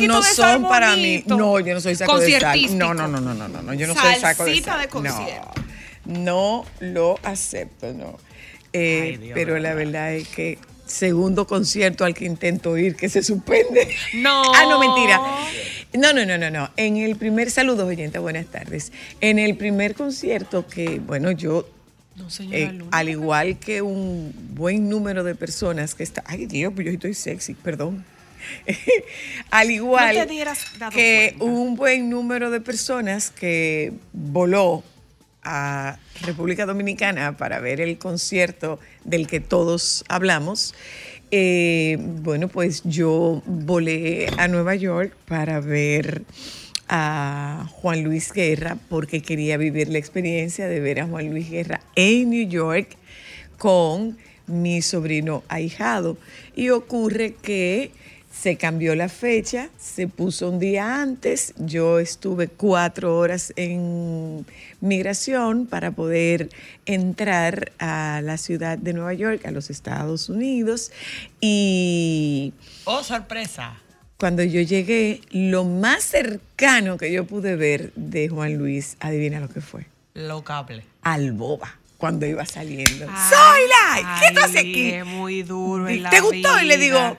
saquito no de sal son para mí. No, yo no soy saco de sal. No, no, no, no, no, no, no, yo no soy saco de sal. de concierto. No, no lo acepto, no. Eh, Ay, Dios, pero la verdad. es que segundo concierto al que intento ir que se suspende. No. Ah, no, mentira. No, no, no, no, no. En el primer saludo, oyente, buenas tardes. En el primer concierto que, bueno, yo No, eh, al igual que un buen número de personas que está, ay Dios, pues yo estoy sexy, perdón. al igual No te que cuenta. un buen número de personas que voló a República Dominicana para ver el concierto del que todos hablamos. eh, bueno, pues yo volé a Nueva York para ver a Juan Luis Guerra porque quería vivir la experiencia de ver a Juan Luis Guerra en New York con mi sobrino ahijado. Y ocurre que se cambió la fecha, se puso un día antes, yo estuve cuatro horas en migración para poder entrar a la ciudad de Nueva York, a los Estados Unidos, y Oh, sorpresa. cuando yo llegué, lo más cercano que yo pude ver de Juan Luis, adivina lo que fue, Lo cable. al boba, cuando iba saliendo. ¡Soy la! ¿Qué ay, aquí? Es muy duro en la ¿Te gustó? Y le digo.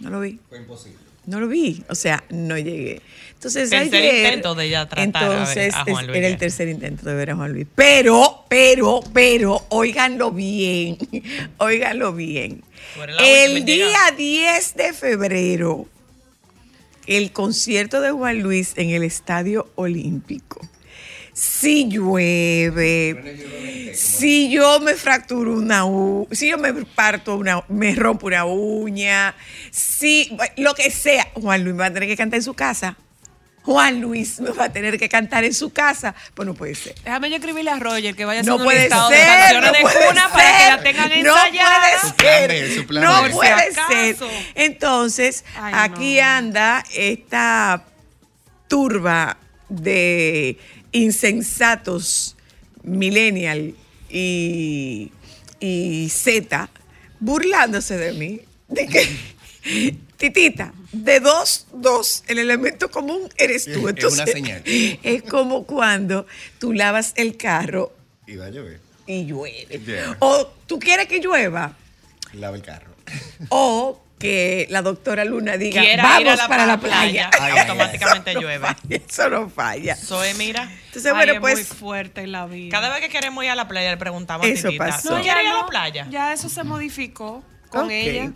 No lo vi. Fue imposible. No lo vi, o sea, no llegué. Entonces, Tercer ayer, intento de ella tratar a ver entonces, a Juan Luis era el tercer intento de ver a Juan Luis. Pero, pero, pero, óiganlo bien, óiganlo bien. El día llegar. 10 de febrero, el concierto de Juan Luis en el Estadio Olímpico. Si llueve, si yo me fracturo una uña, si yo me parto una, me rompo una uña, si lo que sea, Juan Luis va a tener que cantar en su casa. Juan Luis me va a tener que cantar en su casa. Pues no puede ser. Déjame yo escribirle a Roger que vaya No haciendo un puede listado de ser, canciones no de puede cuna para que ser, la tengan no ensayadas. Su puede su plan No. Por puede si ser. Entonces, Ay, aquí no. anda esta turba de insensatos millennial y, y Z burlándose de mí. De que, titita, de dos, dos, el elemento común eres tú. Es una Entonces, señal. es como cuando tú lavas el carro Y va a llover. y llueve. Yeah. O tú quieres que llueva Lava el carro. o que la doctora Luna diga, Quiera vamos ir a la, para a la playa. Ay, ay, automáticamente Eso no llueve. falla, Eso no falla. Zoe, mira. Entonces, Ay, bueno, es muy pues fuerte en la vida. Cada vez que queremos ir a la playa le preguntamos a Eso Titita, pasó. ¿tú No, quieres ir a no, la playa? Ya eso se modificó con ella.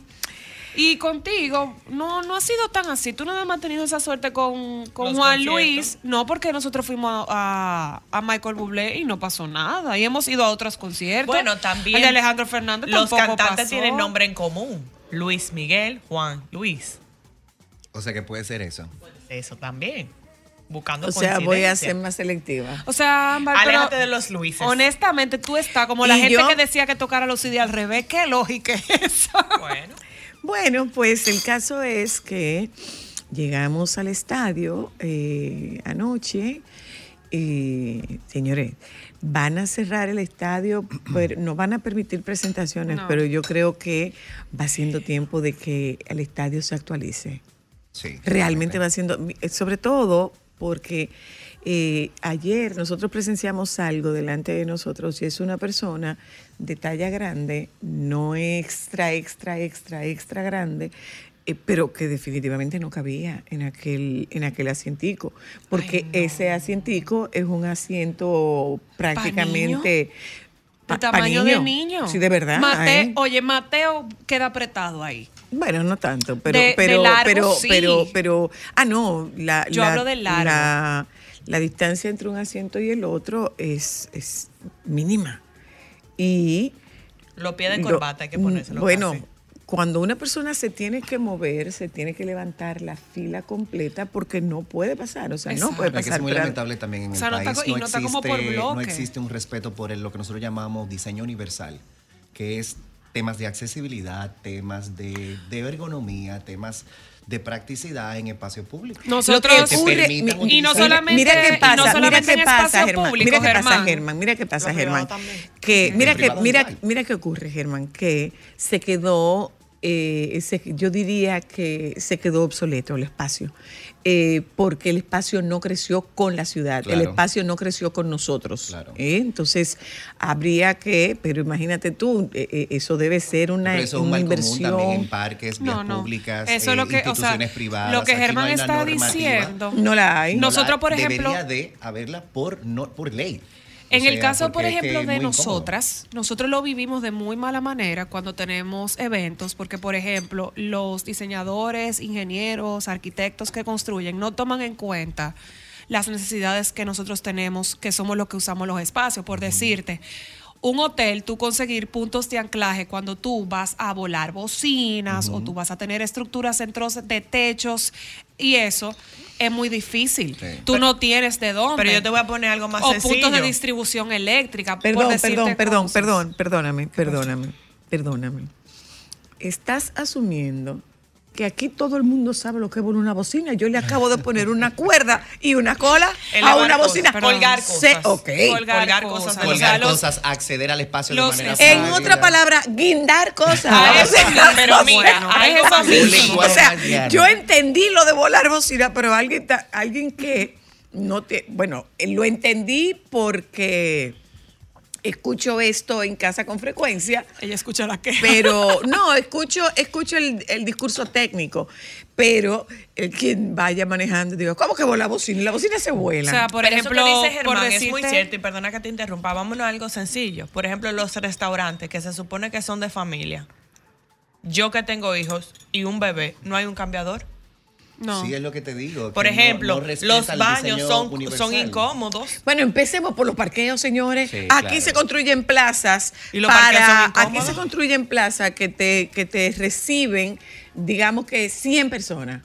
Y contigo, no, no ha sido tan así. Tú no has mantenido esa suerte con, con Juan conciertos. Luis. No, porque nosotros fuimos a, a, a Michael Bublé y no pasó nada. Y hemos ido a otros conciertos. Bueno, también El de Alejandro Fernández los tampoco cantantes pasó. tienen nombre en común. Luis Miguel, Juan Luis. O sea que puede ser eso. Eso también. Buscando O sea, voy a ser más selectiva. O sea, Ámbar, pero Aléjate de los Luises. honestamente, tú estás como la gente yo- que decía que tocara los CD al revés. ¿Qué lógica es esa? Bueno. Bueno, pues el caso es que llegamos al estadio eh, anoche Y, señores, van a cerrar el estadio, pero no van a permitir presentaciones, No. pero yo creo que va siendo tiempo de que el estadio se actualice. Sí. Realmente va siendo, sobre todo porque eh, ayer nosotros presenciamos algo delante de nosotros y es una persona de talla grande, no extra, extra, extra, extra grande, eh, pero que definitivamente no cabía en aquel, en aquel asientico, porque ese asientico es un asiento prácticamente... Pa- tamaño de niño. Sí, de verdad. Mate- ¿eh? Oye, Mateo queda apretado ahí. Bueno, no tanto, pero, De- de pero, largo, pero, sí. pero, pero, ah, no, la, Yo la- hablo de largo. La, la distancia entre un asiento y el otro es, es mínima. Y Los pies de lo- corbata hay que ponérselo Bueno, casi. Cuando una persona se tiene que mover, se tiene que levantar la fila completa porque no puede pasar, o sea, no puede que es pasar. muy pero- lamentable también en O el no está país. co- y no está como por bloque. no existe un respeto por el- lo que nosotros llamamos diseño universal, que es temas de accesibilidad, temas de, de ergonomía, temas de practicidad en espacio público. Nosotros que ocurre- y no solamente mira qué y no pasa, mira solamente qué en pasa, espacio Germán. público, mira qué pasa, Germán. Mira qué pasa, Germán. Que mira que mira, mira qué ocurre, Germán, que se quedó eh, se- yo diría que se quedó obsoleto el espacio, eh, porque el espacio no creció con la ciudad, el espacio no creció con nosotros. Claro. ¿eh? Entonces, habría que, pero imagínate tú, eh, eh, eso debe ser una, Pero eso es un una mal común inversión. también en parques, vías No, no. públicas, Eso es eh, lo que, o sea, instituciones privadas. lo que no Germán está diciendo. No la hay. No. Nosotros, por ejemplo- Debería de haberla por, no, por ley. O En el caso, por porque es que ejemplo, es de incómodo. nosotras, nosotros lo vivimos de muy mala manera cuando tenemos eventos, porque, por ejemplo, los diseñadores, ingenieros, arquitectos que construyen no toman en cuenta las necesidades que nosotros tenemos, que somos los que usamos los espacios. Por decirte, un hotel, tú conseguir puntos de anclaje cuando tú vas a volar bocinas o tú vas a tener estructuras centros de techos y eso es muy difícil. Sí. Tú no tienes de dónde. Pero yo te voy a poner algo más o sencillo. puntos de distribución eléctrica. Perdón, perdón, perdón, cosas. perdón, perdóname, perdóname, perdóname. Estás asumiendo que aquí todo el mundo sabe lo que es una bocina. Yo le acabo de poner una cuerda y una cola a una cosas, bocina. perdón. Colgar cosas. Colgar, Colgar cosas. los- Colgar cosas, acceder al espacio los- de manera En otra palabra, guindar cosas. Eso, pero mira, o sea, a eso o sea, yo entendí lo de volar bocina, pero alguien, alguien que no te, bueno, lo entendí porque escucho esto en casa con frecuencia, Ella escucha la que. pero no, escucho, escucho el, el discurso técnico, pero el quien vaya manejando, digo, ¿cómo que vola bocina? La bocina se vuela. O sea, por Pero ejemplo, eso que dice por Germán es muy decirte- cierto y perdona que te interrumpa. Vámonos a algo sencillo. Por ejemplo, los restaurantes que se supone que son de familia. Yo que tengo hijos y un bebé, no hay un cambiador. No. Sí, es lo que te digo. Por no- ejemplo, no los baños son, son incómodos. Bueno, empecemos por los parqueos, señores. Sí, aquí claro. se construyen plazas ¿Y los parqueos para son aquí se construyen plazas que te que te reciben, digamos que 100 personas.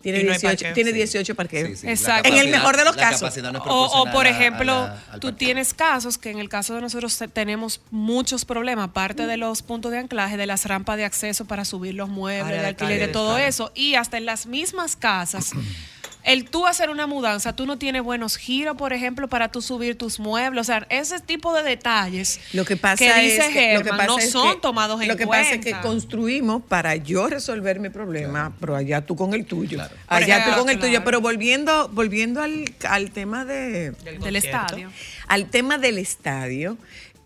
Tiene Y no hay 18, parqueo, tiene sí. 18 parqueos. Sí, Exacto. En el mejor de los casos. no O, por a- a ejemplo, la- al tú tienes casos que en el caso de nosotros te- tenemos muchos problemas, aparte de los puntos de anclaje, de las rampas de acceso para subir los muebles, de alquiler, de todo eso, y hasta en las mismas casas. El tú hacer una mudanza, tú no tienes buenos giros, por ejemplo, para tú subir tus muebles. O sea, ese tipo de detalles Lo que pasa que dice es que, lo que Germán pasa no es son que- tomados en Lo que cuenta. pasa es que construimos para yo resolver mi problema, pero allá tú con el tuyo. Claro. Allá tú con el tuyo. Pero volviendo, volviendo al, al tema de, del estadio. al tema del estadio,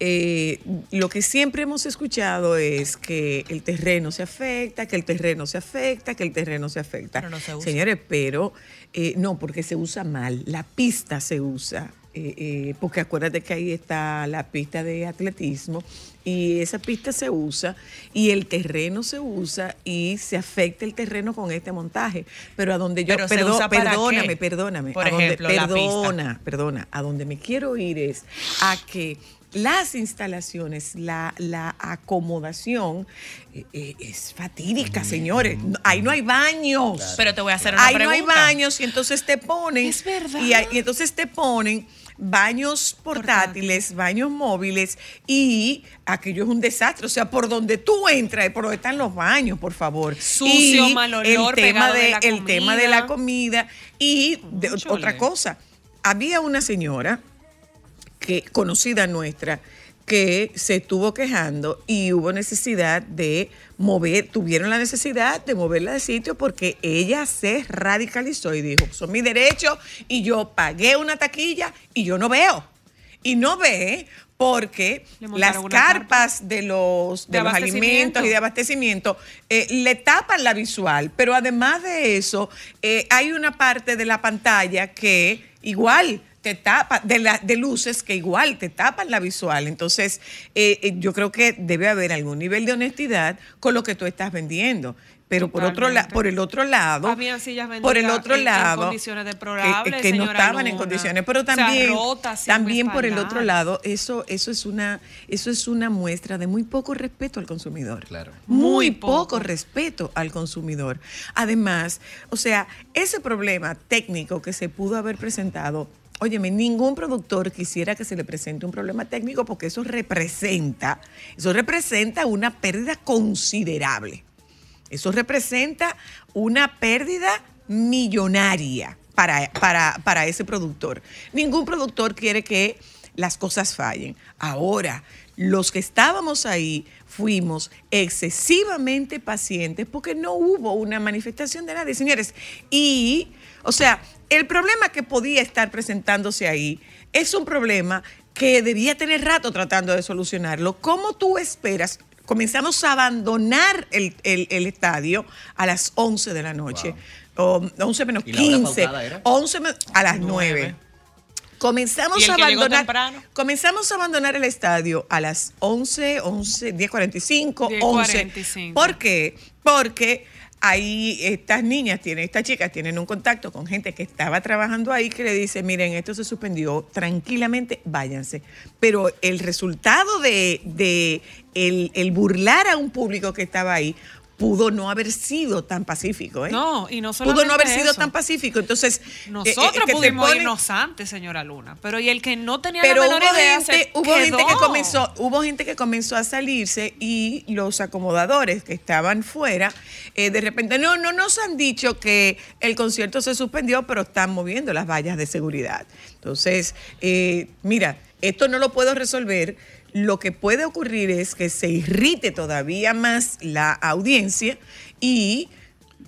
eh, lo que siempre hemos escuchado es que el terreno se afecta, que el terreno se afecta, que el terreno se afecta. Pero no se usa. Señores, pero eh, no, porque se usa mal. La pista se usa. eh, eh, porque acuérdate que ahí está la pista de atletismo y esa pista se usa y el terreno se usa y se afecta el terreno con este montaje. Pero a donde yo, perdón, perdóname, qué? perdóname. Por a donde- ejemplo, la pista. perdona, perdona, a donde me quiero ir es a que las instalaciones, la, la acomodación eh, eh, es fatídica, señores. Ahí no hay baños. Pero te voy a hacer una Ahí no hay baños y entonces te ponen. Es verdad. Y, hay- y entonces te ponen baños portátiles, baños móviles y aquello es un desastre. O sea, por donde tú entras, por donde están los baños, por favor. Sucio, Y mal olor, el tema de de, la el tema de la comida. y de- otra cosa. había una señora que conocida nuestra que se estuvo quejando y hubo necesidad de mover, tuvieron la necesidad de moverla de sitio porque ella se radicalizó y dijo, son mis derechos y yo pagué una taquilla y yo no veo. Y no ve porque las carpas de los, de De los alimentos y de abastecimiento eh, le tapan la visual, pero además de eso, eh, hay una parte de la pantalla que igual te tapa, de, la- de luces que igual te tapan la visual. Entonces, eh, eh, yo creo que debe haber algún nivel de honestidad con lo que tú estás vendiendo. Pero por otro la- por el otro lado, Habían sillas por el otro en- en lado, condiciones que- deplorables, que, no estaban en condiciones, pero O sea, también, sin también por el otro lado, eso, eso es una, eso es una muestra de muy poco respeto al consumidor. Claro. Muy, Muy poco. poco. respeto al consumidor. Además, o sea, ese problema técnico que se pudo haber presentado, óyeme, ningún productor quisiera que se le presente un problema técnico porque eso representa, eso representa una pérdida considerable. Eso representa una pérdida millonaria para, para, para ese productor. Ningún productor quiere que las cosas fallen. Ahora, los que estábamos ahí fuimos excesivamente pacientes porque no hubo una manifestación de nadie, señores. Y, o sea, el problema que podía estar presentándose ahí es un problema que debía tener rato tratando de solucionarlo. ¿Cómo tú esperas? Comenzamos a abandonar el, el- el estadio a las 11 de la noche. O 11 menos ¿Y la hora 15. pautada era? 11 me- a las 9. Nueve. Comenzamos ¿Y el a que llegó abandonar comenzamos a abandonar el estadio a las 11, 11, 10:45, 11. 10:45. ¿Por qué? Porque ahí estas niñas tienen, estas chicas tienen un contacto con gente que estaba trabajando ahí que le dice, miren, esto se suspendió, tranquilamente váyanse. Pero el resultado de, de el, el burlar a un público que estaba ahí pudo no haber sido tan pacífico, ¿eh? No, y no Pudo no haber sido eso. tan pacífico. Entonces, eh, eh, Nosotros pudimos ponen- irnos antes, señora Luna, pero y el que no tenía pero la menor hubo idea gente, se hubo gente que comenzó, hubo gente que comenzó a salirse y los acomodadores que estaban fuera, eh, de repente, no, no nos han dicho que el concierto se suspendió, pero están moviendo las vallas de seguridad. Entonces, mira, esto no lo puedo resolver. Lo que puede ocurrir es que se irrite todavía más la audiencia y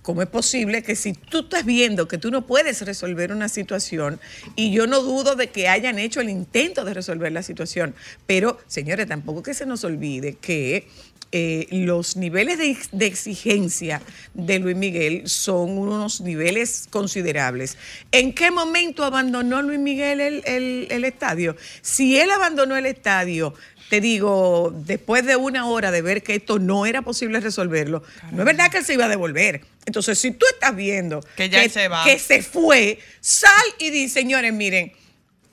¿Cómo es posible que si tú estás viendo que tú no puedes resolver una situación, y yo no dudo de que hayan hecho el intento de resolver la situación, pero señores, tampoco que se nos olvide que eh, los niveles de, ex- de exigencia de Luis Miguel son unos niveles considerables. ¿En qué momento abandonó Luis Miguel el, el- el estadio? Si él abandonó el estadio, te digo, después de una hora de ver que esto no era posible resolverlo, no es verdad que él se iba a devolver. Entonces, si tú estás viendo Que ya se va. que se fue, sal y di, señores, miren,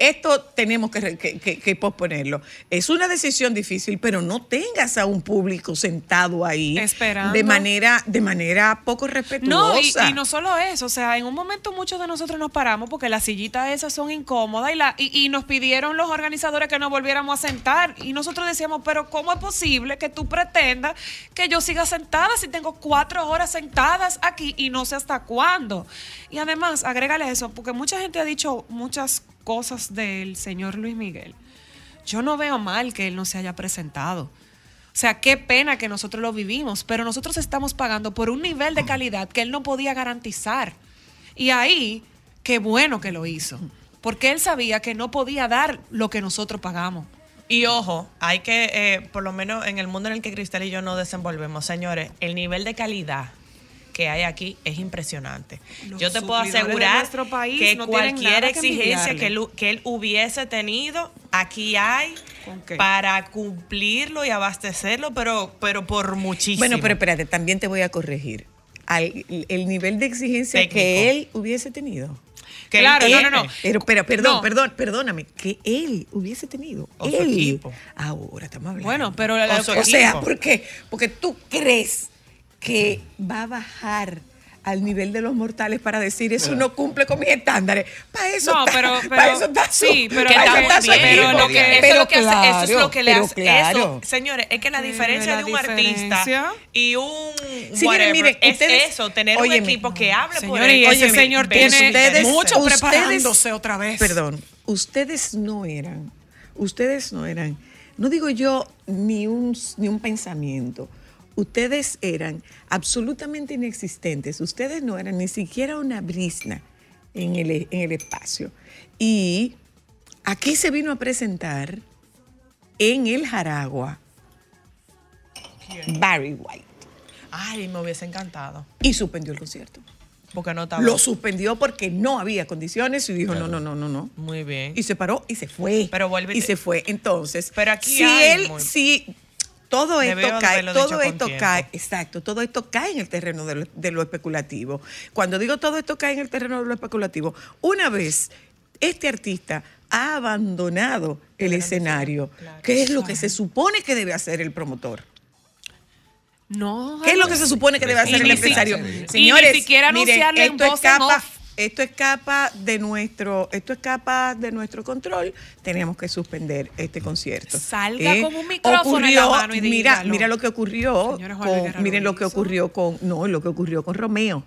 esto tenemos que, re- que- que- que posponerlo. Es una decisión difícil, pero no tengas a un público sentado ahí Esperando. de manera, de manera poco No, y, respetuosa. y no solo eso, o sea, en un momento muchos de nosotros nos paramos porque las sillitas esas son incómodas y, la, y, y nos pidieron los organizadores que nos volviéramos a sentar y nosotros decíamos, pero ¿cómo es posible que tú pretendas que yo siga sentada si tengo cuatro horas sentadas aquí y no sé hasta cuándo? Y además, agrégale eso, porque mucha gente ha dicho muchas cosas del señor Luis Miguel. Yo no veo mal que él no se haya presentado. O sea, qué pena que nosotros lo vivimos, pero nosotros estamos pagando por un nivel de calidad que él no podía garantizar. Y ahí, qué bueno que lo hizo, porque él sabía que no podía dar lo que nosotros pagamos. Y ojo, hay que, eh, por lo menos en el mundo en el que Cristal y yo nos desenvolvemos, señores, el nivel de calidad que hay aquí es impresionante. Los yo te puedo asegurar nuestro país que no cualquier que exigencia que él, que él hubiese tenido, aquí hay para cumplirlo y abastecerlo, pero, pero por muchísimo. Bueno, pero espérate, también te voy a corregir. Al- el nivel de exigencia Técnico. que él hubiese tenido. Que él Claro, no, no, no. Pero, pero, perdón, No. perdón, perdóname, que él hubiese tenido. O su él. equipo. Ahora estamos hablando. Bueno, pero O su O sea. ¿por qué? Porque tú crees que va a bajar al nivel de los mortales para decir eso no cumple con mis estándares. Para eso No, está, pero- para pero- eso está su- sí, pero para lo eso que- está su también, pero equipo. lo que- eso, es Pero lo que hace, eso es claro, lo que le hace. claro. Eso, señores, es que la diferencia la de un artista y un Sí, whatever miren, es ustedes- eso, tener óyeme, un equipo que hable por Señor, y él. ese Óyeme, señor tiene ustedes- mucho ustedes- preparándose otra vez. Perdón, ustedes no eran, ustedes no eran, no digo yo ni un, ni un pensamiento, ustedes eran absolutamente inexistentes, ustedes no eran ni siquiera una brisna en el, en el espacio. Y aquí se vino a presentar en el Jaragua Barry White Ay, me hubiese encantado. y suspendió el concierto. Porque no estaba. Lo suspendió porque no había condiciones y dijo, no, no, no, no, no. Muy bien. y se paró y se fue. Pero vuelve y se fue. Entonces, Pero aquí si hay él, muy- si todo esto cae, todo esto cae, exacto, todo esto cae en el terreno de lo, de lo especulativo. Cuando digo todo esto cae en el terreno de lo especulativo, una vez este artista ha abandonado el escenario, ¿qué es lo que se supone que debe hacer el promotor? No. ¿Qué es lo que se supone que debe Y hacer el empresario? si- y ni Señores, siquiera miren, anunciarle en esto escapa. Esto escapa de nuestro, esto escapa de nuestro control. Tenemos que suspender este concierto. ¿Eh? Salga con un micrófono en la mano y mira, dígalo. mira lo que ocurrió, con, miren lo que ocurrió con, no, lo que ocurrió con Romeo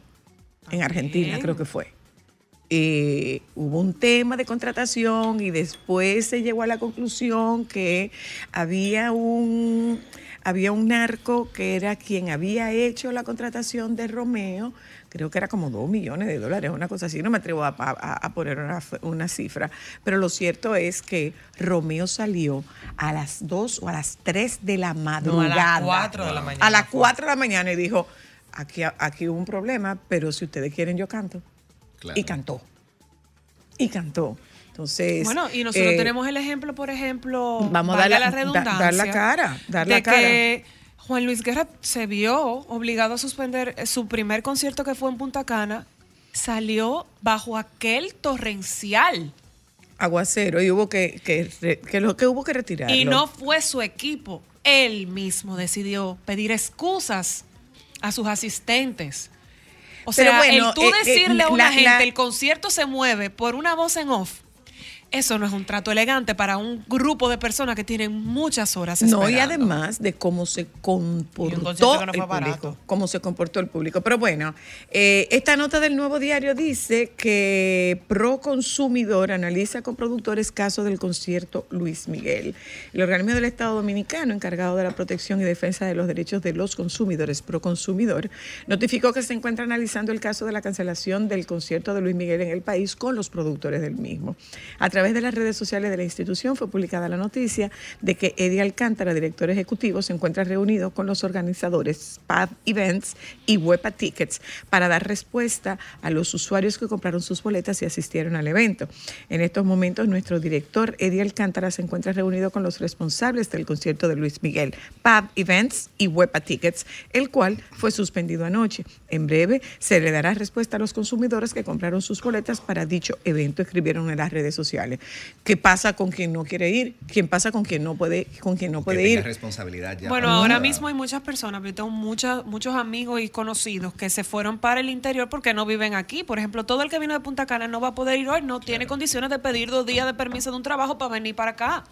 en Argentina, creo que fue. Eh, hubo un tema de contratación y después se llegó a la conclusión que había un había un narco que era quien había hecho la contratación de Romeo, creo que era como dos millones de dólares, una cosa así, no me atrevo a, a- a poner una, cifra, pero lo cierto es que Romeo salió a las 2 o a las 3 de la madrugada. cuatro de la mañana A las fue. 4 de la mañana y dijo, aquí, aquí hubo un problema, pero si ustedes quieren yo canto. Claro. Y cantó. Y cantó. Entonces. Bueno, y nosotros eh, tenemos el ejemplo, por ejemplo, Vamos a dar la- la da- redundancia, dar la cara, dar de la cara. que Juan Luis Guerra se vio obligado a suspender eh, su primer concierto que fue en Punta Cana, salió bajo aquel torrencial Aguacero y hubo que, que, que lo que hubo que retirarlo. y no fue su equipo, él mismo decidió pedir excusas a sus asistentes. O Pero sea, bueno, el tú eh, eh, decirle a una la- gente la- el concierto se mueve por una voz en off, eso no es un trato elegante para un grupo de personas que tienen muchas horas No, y esperando. además de cómo se comportó no el fue público. barato. Cómo se comportó el público. Pero bueno, eh, esta nota del nuevo diario dice que Pro Consumidor analiza con productores caso del concierto Luis Miguel. El organismo del Estado Dominicano, encargado de la protección y defensa de los derechos de los consumidores, Pro Consumidor, notificó que se encuentra analizando el caso de la cancelación del concierto de Luis Miguel en el país con los productores del mismo. A través de las redes sociales de la institución fue publicada la noticia de que Eddie Alcántara, director ejecutivo, se encuentra reunido con los organizadores PAD Events y Huepa Tickets para dar respuesta a los usuarios que compraron sus boletas y asistieron al evento. En estos momentos, nuestro director Eddie Alcántara se encuentra reunido con los responsables del concierto de Luis Miguel, PAD Events y Huepa Tickets, el cual fue suspendido anoche. En breve se le dará respuesta a los consumidores que compraron sus boletas para dicho evento, escribieron en las redes sociales. ¿Qué pasa con quien no quiere ir? ¿Quién pasa con quien no puede, con quien no que puede tenga ir? responsabilidad ya. Bueno, ahora mismo hay muchas personas, yo tengo muchas, muchos amigos y conocidos que se fueron para el interior porque no viven aquí. Por ejemplo, todo el que vino de Punta Cana no va a poder ir hoy, no tiene condiciones de pedir dos días de permiso de un trabajo para venir para acá.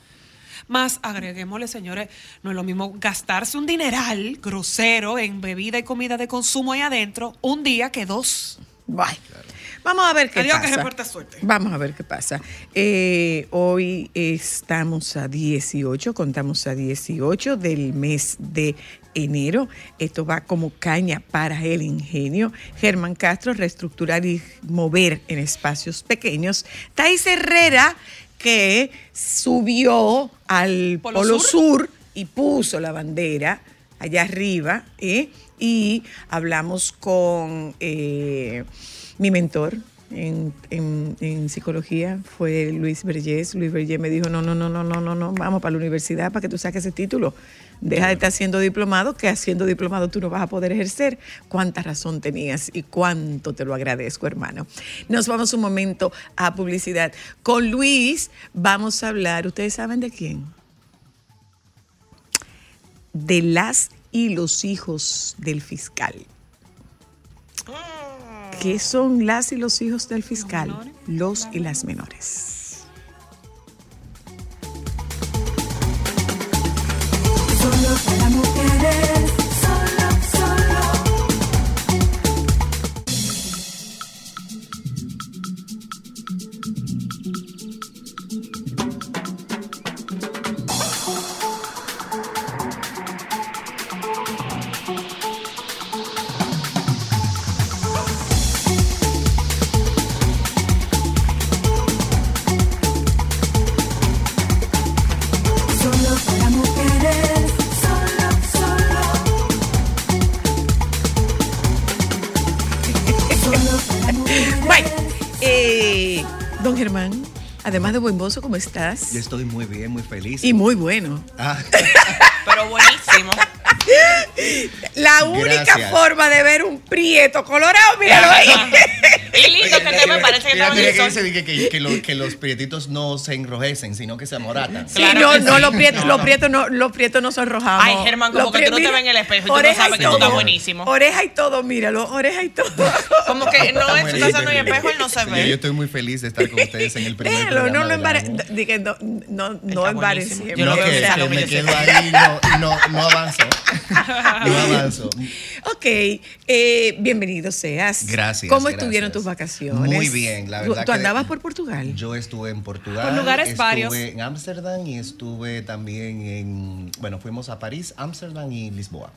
Más agreguémosle, señores, no es lo mismo gastarse un dineral grosero en bebida y comida de consumo ahí adentro un día que dos. Bye. Vamos a ver qué Adiós, que pasa. suerte. Vamos a ver qué pasa. Eh, hoy estamos a 18, contamos a 18 del mes de enero. Esto va como caña para el ingenio. Germán Castro, reestructurar y mover en espacios pequeños. Thais Herrera, que subió al ¿Polo Polo, Sur? Sur y puso la bandera allá arriba. ¿eh? Y hablamos con eh, mi mentor en, en- en psicología, fue Luis Vergés. Luis Vergés me dijo, no, no, no, no, no, no, no, vamos para la universidad para que tú saques ese título. Deja de estar siendo diplomado, que haciendo diplomado tú no vas a poder ejercer. Cuánta razón tenías y cuánto te lo agradezco, hermano. Nos vamos un momento a publicidad. Con Luis vamos a hablar, ¿ustedes saben de quién? de las y los hijos del fiscal. ¿Qué son las y los hijos del fiscal? Los y las menores. Solo Germán, además de buen mozo, ¿cómo estás? Yo estoy muy bien, muy feliz. Y muy bueno. Ah, Pero buenísimo. La única Gracias. forma de ver un prieto colorado, míralo ahí. y lindo que te me parece que en que el dice que, que- que lo- que los prietitos no se enrojecen, sino que se amoratan. Sí, Claro no, no, sí. los prietos, No, los no. prietos no, los prietos no son rojamos. Ay, Germán, como Los que tú no te ves en el espejo y tú no sabes que tú estás todo. buenísimo. Oreja y todo, míralo, oreja y todo. Como que no, Está eso muy está haciendo en el bien. espejo, él no se Sí, Yo ve. estoy muy feliz de estar con ustedes en el primer Déjalo, no lo del embare- año. dije, no, no, no embarece. Yo No, lo que, veo en que salón, me quedo ahí y no, no, no avanzo. No avanzo. Ok, eh, bienvenido seas. Gracias, ¿Cómo estuvieron tus vacaciones? Muy bien, la ¿Tú- verdad ¿Tú que- andabas por Portugal? Yo estuve en Portugal. Por lugares estuve varios. en Ámsterdam y estuve también en. Bueno, fuimos a París, Ámsterdam y Lisboa.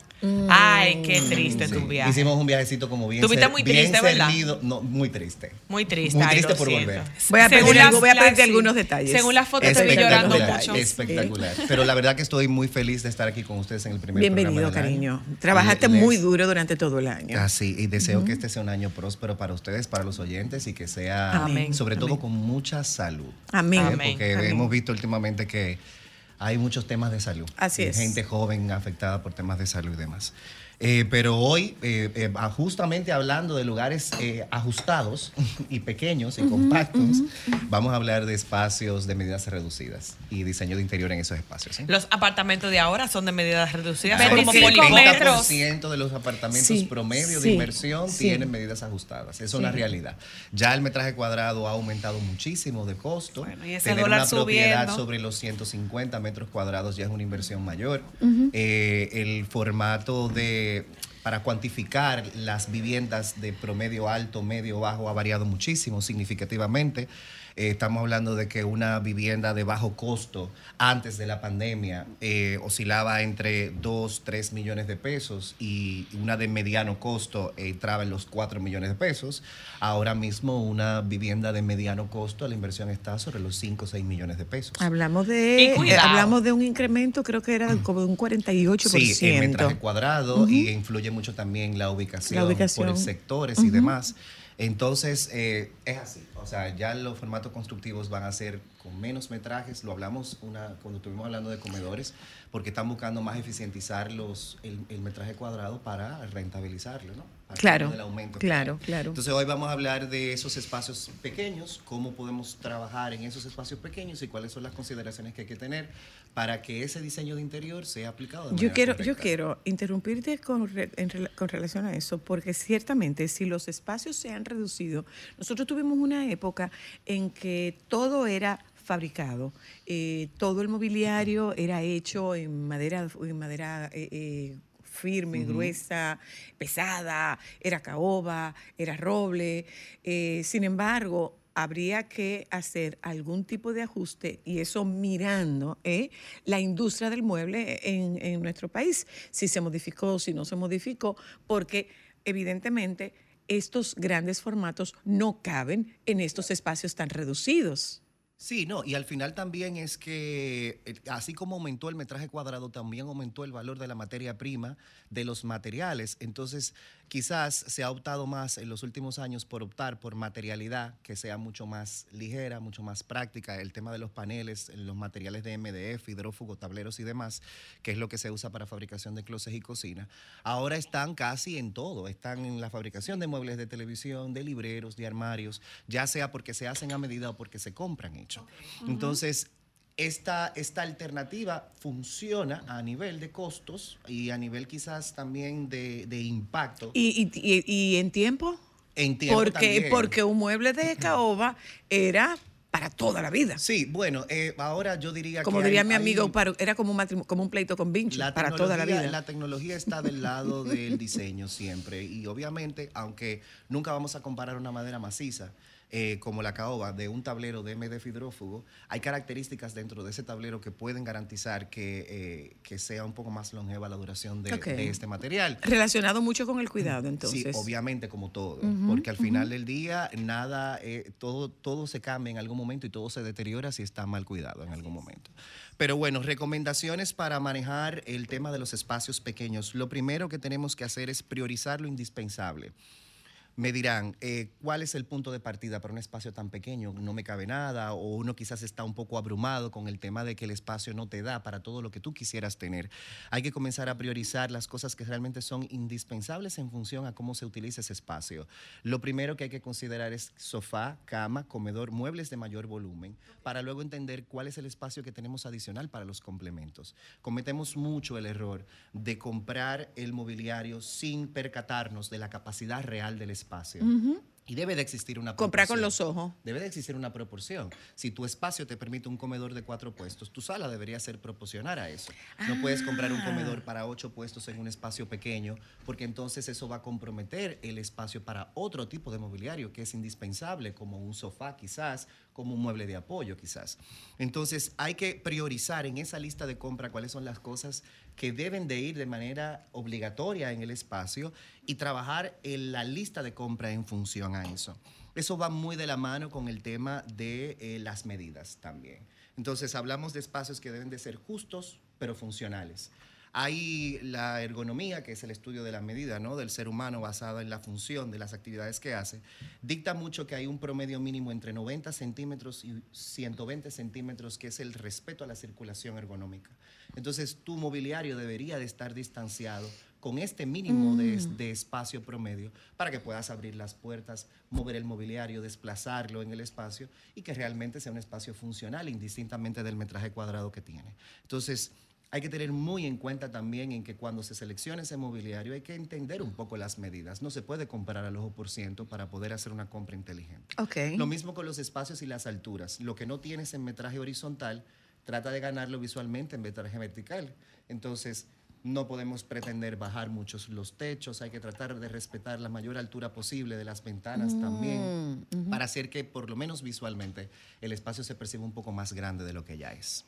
Ay, qué triste Sí. tu viaje. Hicimos un viajecito como bien. Tuviste muy bien triste, ¿verdad? servido. No, muy triste. Muy triste. Muy triste por volver. Voy a pedir, algo- voy a sí. algunos detalles. Según las fotos te vi llorando Espectacular, mucho. espectacular. Pero la verdad que estoy muy feliz de estar aquí con ustedes en el primer Bienvenido, año. cariño. Trabajaste Les- muy duro durante todo el año. Ah, sí, y deseo que este sea un año próspero para ustedes, para los oyentes y que sea, Amén. sobre todo Amén. con mucha salud. Amén. ¿eh? Porque Amén. hemos visto últimamente que hay muchos temas de salud. Así es. Gente joven afectada por temas de salud y demás. Eh, pero hoy, eh, eh, justamente hablando de lugares eh, ajustados y pequeños y compactos, vamos a hablar de espacios de medidas reducidas y diseño de interior en esos espacios. ¿sí? Los apartamentos de ahora son de medidas reducidas. Son como el policones. metros. 70% de los apartamentos Sí, promedio sí, de inversión sí. tienen medidas ajustadas. Es una realidad. Ya el metraje cuadrado ha aumentado muchísimo de costo. Bueno, y ese Tener dólar una propiedad subiendo. sobre los 150 metros cuadrados ya es una inversión mayor. Eh, el formato de para cuantificar las viviendas de promedio alto, medio, bajo ha variado muchísimo, significativamente. Eh, estamos hablando de que una vivienda de bajo costo antes de la pandemia eh, oscilaba entre 2, 3 millones de pesos y una de mediano costo eh, entraba en los 4 millones de pesos. Ahora mismo una vivienda de mediano costo, la inversión está sobre los 5 o 6 millones de pesos. Hablamos de, hablamos de un incremento, creo que era como de un 48%. Sí, el metraje cuadrado y influye mucho también la ubicación, La ubicación. por sectores y demás. Entonces, eh, es así. O sea, ya los formatos constructivos van a ser con menos metrajes. Lo hablamos una, cuando estuvimos hablando de comedores, porque están buscando más eficientizar los, el, el metraje cuadrado para rentabilizarlo, ¿no? Claro, del aumento claro, claro. Entonces, hoy vamos a hablar de esos espacios pequeños, cómo podemos trabajar en esos espacios pequeños y cuáles son las consideraciones que hay que tener para que ese diseño de interior sea aplicado. De Yo quiero, yo quiero interrumpirte con, en con relación a eso, porque ciertamente si los espacios se han reducido, nosotros tuvimos una época en que todo era fabricado, eh, todo el mobiliario era hecho en madera, en madera eh, eh, firme, gruesa, pesada, era caoba, era roble. eh, sin embargo, habría que hacer algún tipo de ajuste y eso mirando eh, la industria del mueble en, en nuestro país, si se modificó, si no se modificó, porque evidentemente estos grandes formatos no caben en estos espacios tan reducidos. Sí, no, y al final también es que eh, así como aumentó el metraje cuadrado, también aumentó el valor de la materia prima, de los materiales. Entonces, quizás se ha optado más en los últimos años por optar por materialidad que sea mucho más ligera, mucho más práctica. El tema de los paneles, los materiales de MDF, hidrófugo, tableros y demás, que es lo que se usa para fabricación de closets y cocina, ahora están casi en todo. Están en la fabricación de muebles de televisión, de libreros, de armarios, ya sea porque se hacen a medida o porque se compran hechos. Entonces, esta, esta alternativa funciona a nivel de costos y a nivel quizás también de, de impacto. ¿Y, y, y- en tiempo? en tiempo Porque, también. porque un mueble de caoba era para toda la vida. Sí, bueno, eh, ahora yo diría Como que diría hay- mi amigo, hay- era como un, matrimonio, como un pleito con vincho, La para toda la vida. La tecnología está del lado del diseño siempre. Y obviamente, aunque nunca vamos a comparar una madera maciza eh, como la caoba de un tablero de MD hidrófugo, hay características dentro de ese tablero que pueden garantizar que, eh, que sea un poco más longeva la duración de este material. Relacionado mucho con el cuidado, entonces. Sí, obviamente como todo, porque al final del día nada, eh, todo, todo se cambia en algún momento y todo se deteriora si está mal cuidado en algún momento. Pero bueno, recomendaciones para manejar el tema de los espacios pequeños. Lo primero que tenemos que hacer es priorizar lo indispensable. Me dirán, eh, ¿cuál es el punto de partida para un espacio tan pequeño? No me cabe nada o uno quizás está un poco abrumado con el tema de que el espacio no te da para todo lo que tú quisieras tener. Hay que comenzar a priorizar las cosas que realmente son indispensables en función a cómo se utiliza ese espacio. Lo primero que hay que considerar es sofá, cama, comedor, muebles de mayor volumen, para luego entender cuál es el espacio que tenemos adicional para los complementos. Cometemos mucho el error de comprar el mobiliario sin percatarnos de la capacidad real del espacio. espacio. Uh -huh. Y debe de existir una Comprar con proporción. los ojos. Debe de existir una proporción. Si tu espacio te permite un comedor de cuatro puestos, tu sala debería ser proporcional a eso. No puedes comprar un comedor para ocho puestos en un espacio pequeño, porque entonces eso va a comprometer el espacio para otro tipo de mobiliario que es indispensable, como un sofá quizás, como un mueble de apoyo quizás. Entonces hay que priorizar en esa lista de compra cuáles son las cosas que deben de ir de manera obligatoria en el espacio y trabajar en la lista de compra en función eso. Va muy de la mano con el tema de eh, las medidas también. Entonces hablamos de espacios que deben de ser justos pero funcionales. Hay la ergonomía, que es el estudio de la medida ¿no? del ser humano basado en la función de las actividades que hace, dicta mucho que hay un promedio mínimo entre 90 centímetros y 120 centímetros, que es el respeto a la circulación ergonómica. Entonces, tu mobiliario debería de estar distanciado con este mínimo de, de espacio promedio para que puedas abrir las puertas, mover el mobiliario, desplazarlo en el espacio y que realmente sea un espacio funcional, indistintamente del metraje cuadrado que tiene. Entonces, hay que tener muy en cuenta también en que cuando se selecciona ese mobiliario hay que entender un poco las medidas. No se puede comparar al ojo por ciento para poder hacer una compra inteligente. Ok. Lo mismo con los espacios y las alturas. Lo que no tienes en metraje horizontal, trata de ganarlo visualmente en metraje vertical. Entonces, no podemos pretender bajar muchos los techos, hay que tratar de respetar la mayor altura posible de las ventanas también, para hacer que por lo menos visualmente el espacio se perciba un poco más grande de lo que ya es.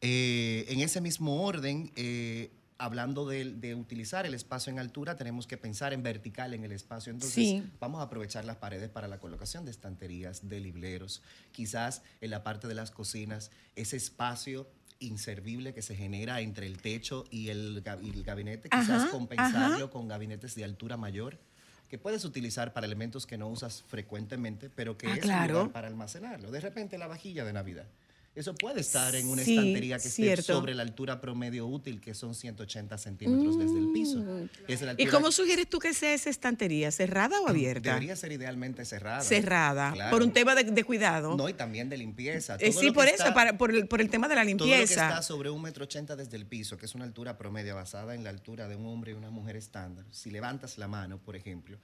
Eh, en ese mismo orden, eh, hablando de, de utilizar el espacio en altura, tenemos que pensar en vertical en el espacio. Entonces, Sí. vamos a aprovechar las paredes para la colocación de estanterías, de libreros. Quizás en la parte de las cocinas, ese espacio inservible que se genera entre el techo y el, ga- y el gabinete, quizás Ajá, compensarlo con gabinetes de altura mayor que puedes utilizar para elementos que no usas frecuentemente, pero que Ah, es un claro. lugar para almacenarlo. De repente la vajilla de Navidad. Eso puede estar en una Sí, estantería que cierto. esté sobre la altura promedio útil, que son 180 centímetros desde el piso. Es la Mm. ¿Y cómo sugieres tú que sea esa estantería? ¿Cerrada o abierta? Debería ser idealmente cerrada. Cerrada. Claro. Por un tema de, de cuidado. No, y también de limpieza. Eh, sí, por está- eso, para, por, el, por el tema de la Todo lo que limpieza. está sobre un metro ochenta desde el piso, que es una altura promedio basada en la altura de un hombre y una mujer estándar, si levantas la mano, por ejemplo,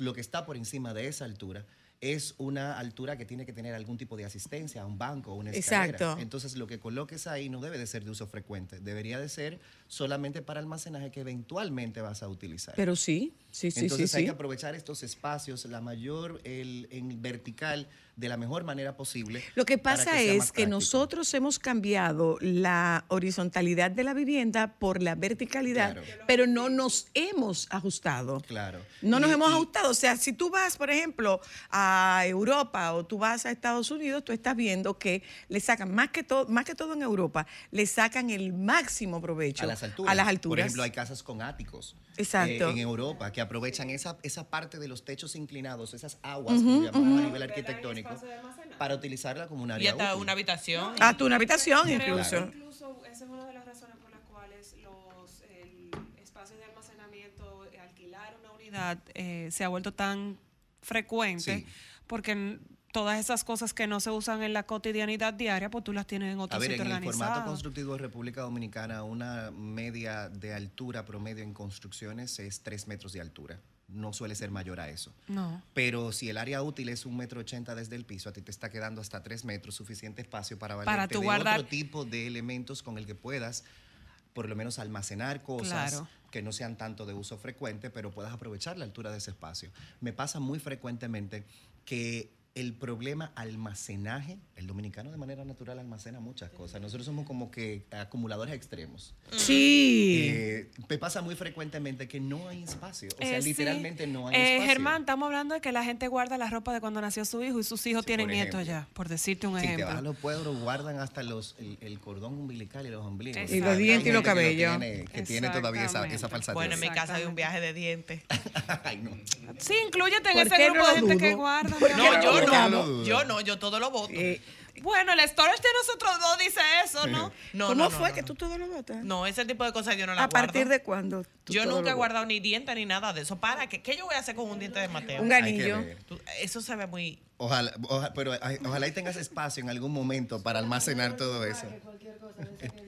lo que está por encima de esa altura es una altura que tiene que tener algún tipo de asistencia a un banco o una escalera. Exacto. Entonces, lo que coloques ahí no debe de ser de uso frecuente, debería de ser solamente para almacenaje que eventualmente vas a utilizar. Pero sí, sí, sí, Entonces sí. hay sí. que aprovechar estos espacios, la mayor, el, en vertical, de la mejor manera posible. Lo que pasa es que nosotros hemos cambiado la horizontalidad de la vivienda por la verticalidad, Claro. pero no nos hemos ajustado. Claro. No nos Y- hemos y- ajustado. O sea, si tú vas, por ejemplo, a Europa o tú vas a Estados Unidos, tú estás viendo que le sacan, más que, todo, más que todo en Europa, le sacan el máximo provecho a las alturas. A las Por alturas. ejemplo, hay casas con áticos. Exacto. eh, en Europa que aprovechan esa, esa parte de los techos inclinados, esas aguas, como llamamos a nivel arquitectónico, para utilizarla como un Y hasta útil. una habitación. Ah, tú una habitación Creo incluso. que incluso esa es una de las razones por las cuales los el espacios de almacenamiento, eh, alquilar una unidad eh, se ha vuelto tan frecuente, Sí. porque todas esas cosas que no se usan en la cotidianidad diaria, pues tú las tienes en otro A ver, en el formato constructivo de República Dominicana, una media de altura promedio en construcciones es 3 metros de altura. No suele ser mayor a eso. No. Pero si el área útil es un metro ochenta desde el piso, a ti te está quedando hasta 3 metros, suficiente espacio para Para de guardar- otro tipo de elementos con el que puedas por lo menos almacenar cosas Claro. que no sean tanto de uso frecuente, pero puedas aprovechar la altura de ese espacio. Me pasa muy frecuentemente que el problema almacenaje, el dominicano de manera natural almacena muchas cosas. Nosotros somos como que acumuladores extremos. Sí. Eh, me pasa muy frecuentemente que no hay espacio. O sea, Eh, sí. literalmente no hay Eh, espacio. Germán, estamos hablando de que la gente guarda la ropa de cuando nació su hijo y sus hijos Sí, tienen nietos ejemplo. ya, por decirte un Si te ejemplo. vas a los pueblos, guardan hasta los, el, el cordón umbilical y los ombligos. Y los dientes y los que cabellos. tiene- Que tiene todavía esa, esa falsa Bueno, en mi casa hay un viaje de dientes. Ay, no. Sí, inclúyete en ¿Por ese grupo no de gente que guarda. ¿Por mi qué No, yo no. Yo no, yo todo lo voto. Eh, Bueno, el storage de nosotros dos dice eso, ¿no? No, ¿Cómo no, no, fue no, que tú todo lo votas? No, ese tipo de cosas yo no las ¿A partir guardo. de cuándo? tú Yo nunca he guardado ni dientes ni nada de eso. ¿Para qué? ¿Qué yo voy a hacer con un diente de Mateo? Un ganillo. Eso se ve muy... Ojalá, oja- pero ojalá y tengas espacio en algún momento para almacenar todo eso.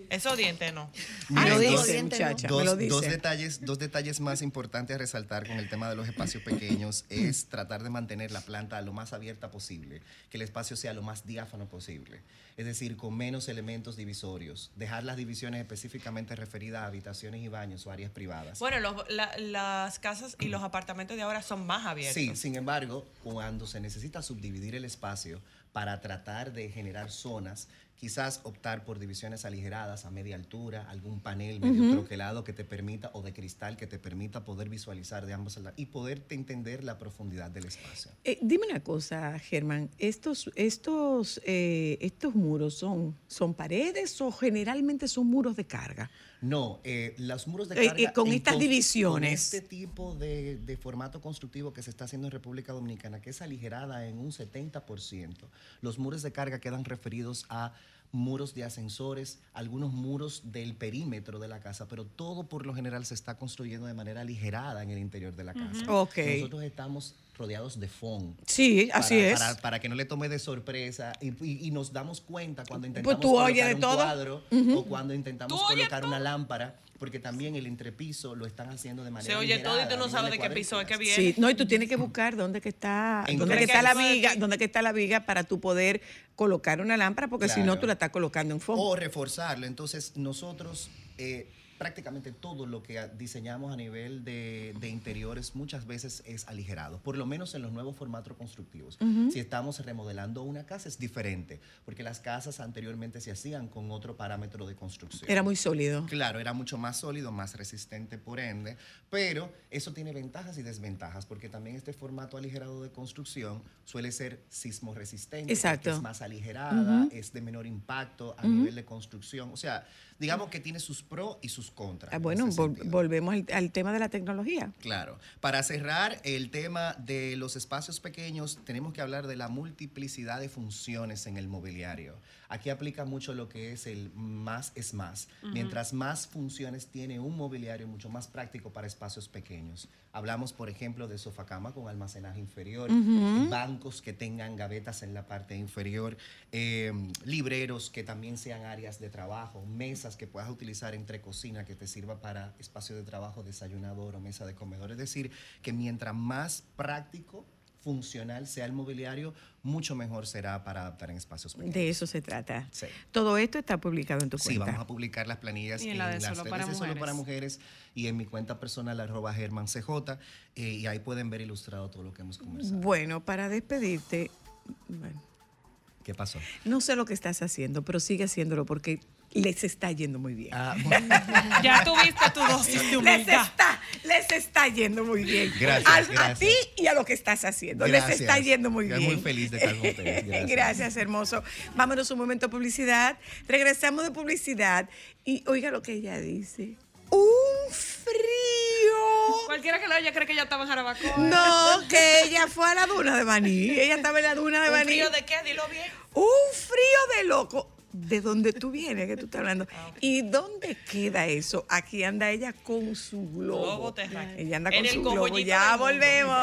Esos dientes no. Me lo Miren, dice, dos- muchacha, me Dos, lo dos dice. detalles, dos detalles más importantes a resaltar con el tema de los espacios pequeños es tratar de mantener la planta lo más abierta posible, que el espacio sea lo más diáfano posible, es decir, con menos elementos divisorios, dejar las divisiones específicamente referidas a habitaciones y baños o áreas privadas. Bueno, los- la- las casas y los apartamentos de ahora son más abiertos. Sí, sin embargo, cuando se necesita subdividir el espacio para tratar de generar zonas, quizás optar por divisiones aligeradas a media altura, algún panel medio troquelado que te permita, o de cristal que te permita poder visualizar de ambos lados y poderte entender la profundidad del espacio. Eh, dime una cosa, Germán. ¿Estos, estos, eh, estos muros son, son paredes o generalmente son muros de carga? No, eh, los muros de Eh, carga... eh, con en estas con- divisiones. Con este tipo de, de formato constructivo que se está haciendo en República Dominicana, que es aligerada en un 70%, los muros de carga quedan referidos a muros de ascensores, algunos muros del perímetro de la casa, pero todo por lo general se está construyendo de manera aligerada en el interior de la casa. Ok. Nosotros estamos rodeados de fondo. Sí, así es. Para, para que no le tome de sorpresa y, y- y nos damos cuenta cuando Pues intentamos colocar de un todo. cuadro o cuando intentamos colocar una lámpara, porque también el entrepiso lo están haciendo de manera Se oye todo y tú no sabes de qué piso es que viene. Sí, no, y tú tienes que buscar dónde que está, En dónde que está la viga, que- dónde que está la viga para tú poder colocar una lámpara, porque si no tú la estás colocando en fondo. O reforzarlo. Entonces, nosotros eh, prácticamente todo lo que diseñamos a nivel de, de interiores muchas veces es aligerado, por lo menos en los nuevos formatos constructivos. Si estamos remodelando una casa es diferente, porque las casas anteriormente se hacían con otro parámetro de construcción. Era muy sólido. Claro, era mucho más sólido, más resistente por ende, pero eso tiene ventajas y desventajas, porque también este formato aligerado de construcción suele ser sismo resistente, Exacto. es más aligerada, es de menor impacto a nivel de construcción. O sea, digamos que tiene sus pros y sus contras. Ah, en bueno, vol- volvemos al, al tema de la tecnología. Claro. Para cerrar el tema de los espacios pequeños, tenemos que hablar de la multiplicidad de funciones en el mobiliario. Aquí aplica mucho lo que es el más es más. Mientras más funciones tiene un mobiliario, mucho más práctico para espacios pequeños. Hablamos, por ejemplo, de sofacama con almacenaje inferior, bancos que tengan gavetas en la parte inferior, eh, libreros que también sean áreas de trabajo, mesas que puedas utilizar entre cocina que te sirva para espacio de trabajo, desayunador o mesa de comedor. Es decir, que mientras más práctico, funcional sea el mobiliario, mucho mejor será para adaptar en espacios pequeños. De eso se trata. Sí. Todo esto está publicado en tu Sí, cuenta. vamos a publicar las planillas Y en en, la de las Solo redes para de Solo Mujeres. para Mujeres y en mi cuenta personal, arroba Germán CJ, eh, y ahí pueden ver ilustrado todo lo que hemos conversado. Bueno, para despedirte, bueno, ¿Qué pasó? no sé lo que estás haciendo, pero sigue haciéndolo porque les está yendo muy bien. Ah, bueno. Ya tuviste tu dosis de Les humildad. está, les está yendo muy bien. Gracias, a, ti y a lo que estás haciendo. Les está yendo muy Estoy bien. muy feliz de estar con ustedes. Gracias. Gracias, hermoso. Vámonos un momento a publicidad. Regresamos de publicidad y oiga lo que ella dice. Un frío. Cualquiera que lo oye cree que ya estaba en Jarabacoa. No, que ella fue a la duna de Baní. Ella estaba en la duna de ¿Un Baní. frío de qué? Dilo bien. Un frío de loco. ¿De dónde tú vienes que tú estás hablando? ¿Y dónde queda eso? Aquí anda ella con su globo. Globo. Ella anda En con el su globo. Ya volvemos.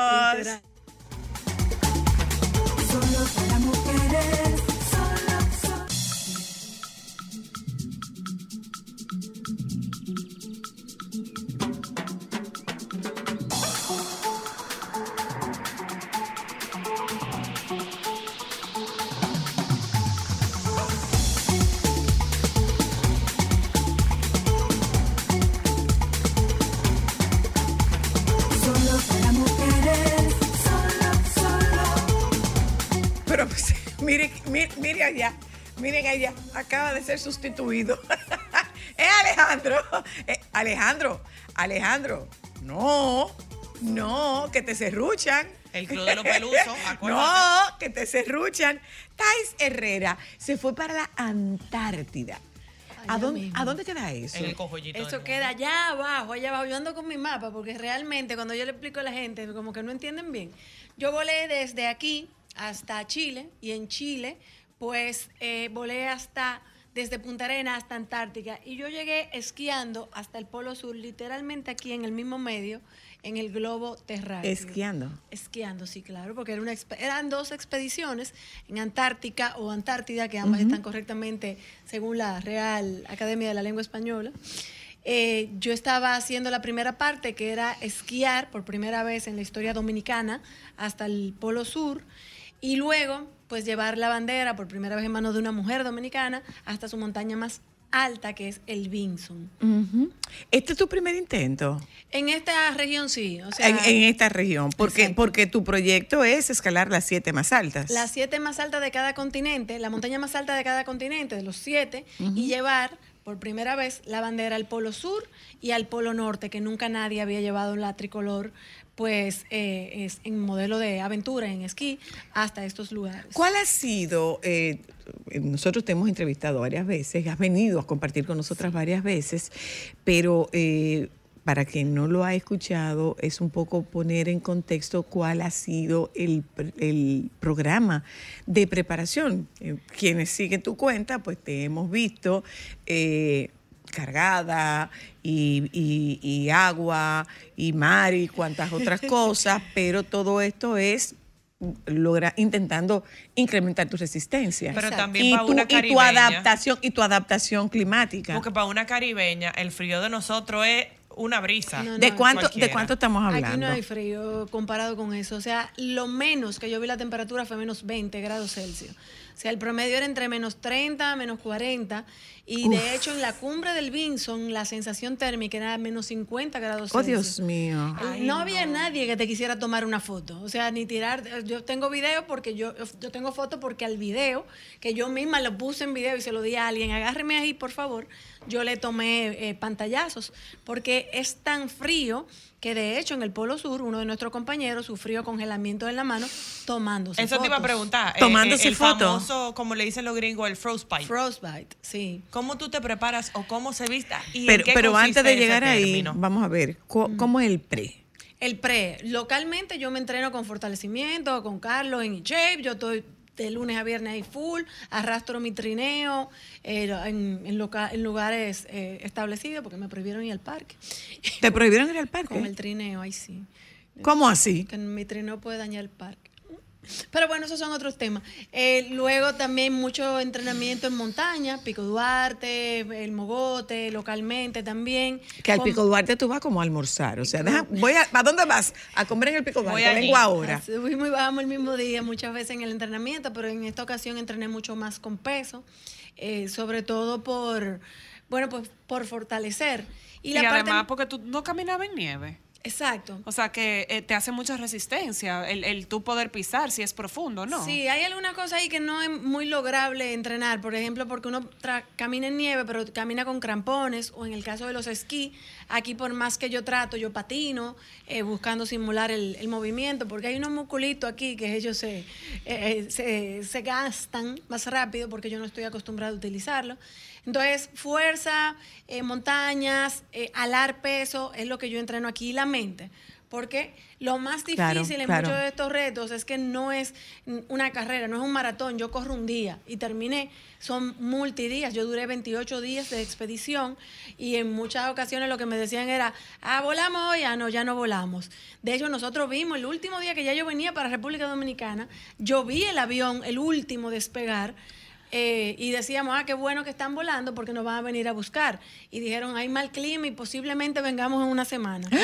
Solo para Pero miren allá, acaba de ser sustituido. es Alejandro. Eh, Alejandro, Alejandro, no, no, que te serruchan. El club de los pelusos, acuérdate. No, que te serruchan. Tais Herrera se fue para la Antártida. ¿A dónde. ¿A dónde queda eso? En el cojollito. Eso queda allá abajo, allá abajo. Yo ando con mi mapa porque realmente cuando yo le explico a la gente, como que no entienden bien. Yo volé desde aquí hasta Chile y en Chile, pues eh, volé hasta desde Punta Arena hasta Antártica y yo llegué esquiando hasta el Polo Sur, literalmente aquí en el mismo medio, en el globo terráqueo. Esquiando. Esquiando, sí, claro, porque era una eran dos expediciones en Antártica o Antártida, que ambas están correctamente según la Real Academia de la Lengua Española. Eh, yo estaba haciendo la primera parte, que era esquiar por primera vez en la historia dominicana hasta el Polo Sur, y luego, pues llevar la bandera por primera vez en manos de una mujer dominicana hasta su montaña más alta, que es el Vinson. Este es tu primer intento En esta región sí, o sea, en, en esta región, porque, Exacto. porque tu proyecto es escalar las siete más altas. las siete más altas de cada continente, la montaña más alta de cada continente, de los siete, y llevar por primera vez la bandera al Polo Sur y al Polo Norte, que nunca nadie había llevado la tricolor, pues eh, es en modelo de aventura, en esquí, hasta estos lugares. ¿Cuál ha sido, eh, nosotros te hemos entrevistado varias veces, has venido a compartir con nosotras varias veces, pero eh, para quien no lo ha escuchado, es un poco poner en contexto cuál ha sido el, el programa de preparación. Eh, quienes siguen tu cuenta, pues te hemos visto. eh, cargada y, y- y agua y mar y cuantas otras cosas, pero todo esto es logra intentando incrementar tu resistencia Pero también y para tu, una y tu caribeña. adaptación y tu adaptación climática. Porque para una caribeña, el frío de nosotros es una brisa. No, ¿De cuánto de cuánto estamos hablando? Aquí no hay frío comparado con eso. O sea, lo menos que yo vi la temperatura fue menos 20 grados Celsius. O sea, el promedio era entre menos 30, menos 40. Y de hecho, en la cumbre del Vinson, la sensación térmica era menos 50 grados oh Celsius. Dios mío. El- Ay, no no. había nadie que te quisiera tomar una foto, o sea, ni tirar. Yo tengo video porque yo, yo tengo foto porque al video, que yo misma lo puse en video y se lo di a alguien, agárreme ahí, por favor, yo le tomé eh, pantallazos, porque es tan frío que de hecho en el Polo Sur, uno de nuestros compañeros sufrió congelamiento en la mano tomándose Eso te iba a preguntar. eh, Tomándose eh, el foto. famoso, como le dicen los gringos, el frostbite. Frostbite, sí. ¿Cómo tú te preparas o cómo se vista? Y en Pero, qué pero antes de llegar ahí, término? vamos a ver, co- ¿cómo es el pre? El pre, localmente yo me entreno con fortalecimiento, con Carlos en shape, yo estoy de lunes a viernes ahí full, arrastro mi trineo eh, en, en loca- en lugares eh, establecidos porque me prohibieron ir al parque. ¿Te prohibieron ir al Con parque? el trineo, ahí sí. ¿Cómo así? Que mi trineo puede dañar el parque. Pero bueno, esos son otros temas. Eh, luego también mucho entrenamiento en montaña, Pico Duarte, el Mogote, localmente también. Que al Con- Pico Duarte tú vas como a almorzar. O sea, deja- voy a, ¿a dónde vas? A comer en el Pico Voy Duarte. allí. Vengo ahora. Subimos y bajamos el mismo día, muchas veces en el entrenamiento, pero en esta ocasión entrené mucho más con peso, eh, sobre todo por, bueno, pues por fortalecer. Y, Y, la parte- además porque tú no caminabas en nieve. Exacto. O sea que eh, te hace mucha resistencia el, el tú poder pisar si es profundo, ¿no? Sí, hay alguna cosa ahí que no es muy lograble entrenar, por ejemplo, porque uno tra- camina en nieve, pero camina con crampones, o en el caso de los esquí, aquí por más que yo trato, yo patino, eh, buscando simular el, el movimiento, porque hay unos musculitos aquí que ellos se, eh, eh, se, se gastan más rápido porque yo no estoy acostumbrado a utilizarlo. Entonces, fuerza, eh, montañas, eh, alar peso, es lo que yo entreno aquí, la mente. Porque lo más difícil Claro, en claro. muchos de estos retos es que no es una carrera, no es un maratón. Yo corro un día y terminé. Son multidías. Yo duré 28 días de expedición y en muchas ocasiones lo que me decían era, ah, volamos hoy, ah, no, ya no volamos. De hecho, nosotros vimos el último día que ya yo venía para República Dominicana, yo vi el avión, el último despegar. Eh, y decíamos, ah, qué bueno que están volando porque nos van a venir a buscar. Y dijeron, hay mal clima y posiblemente vengamos en una semana.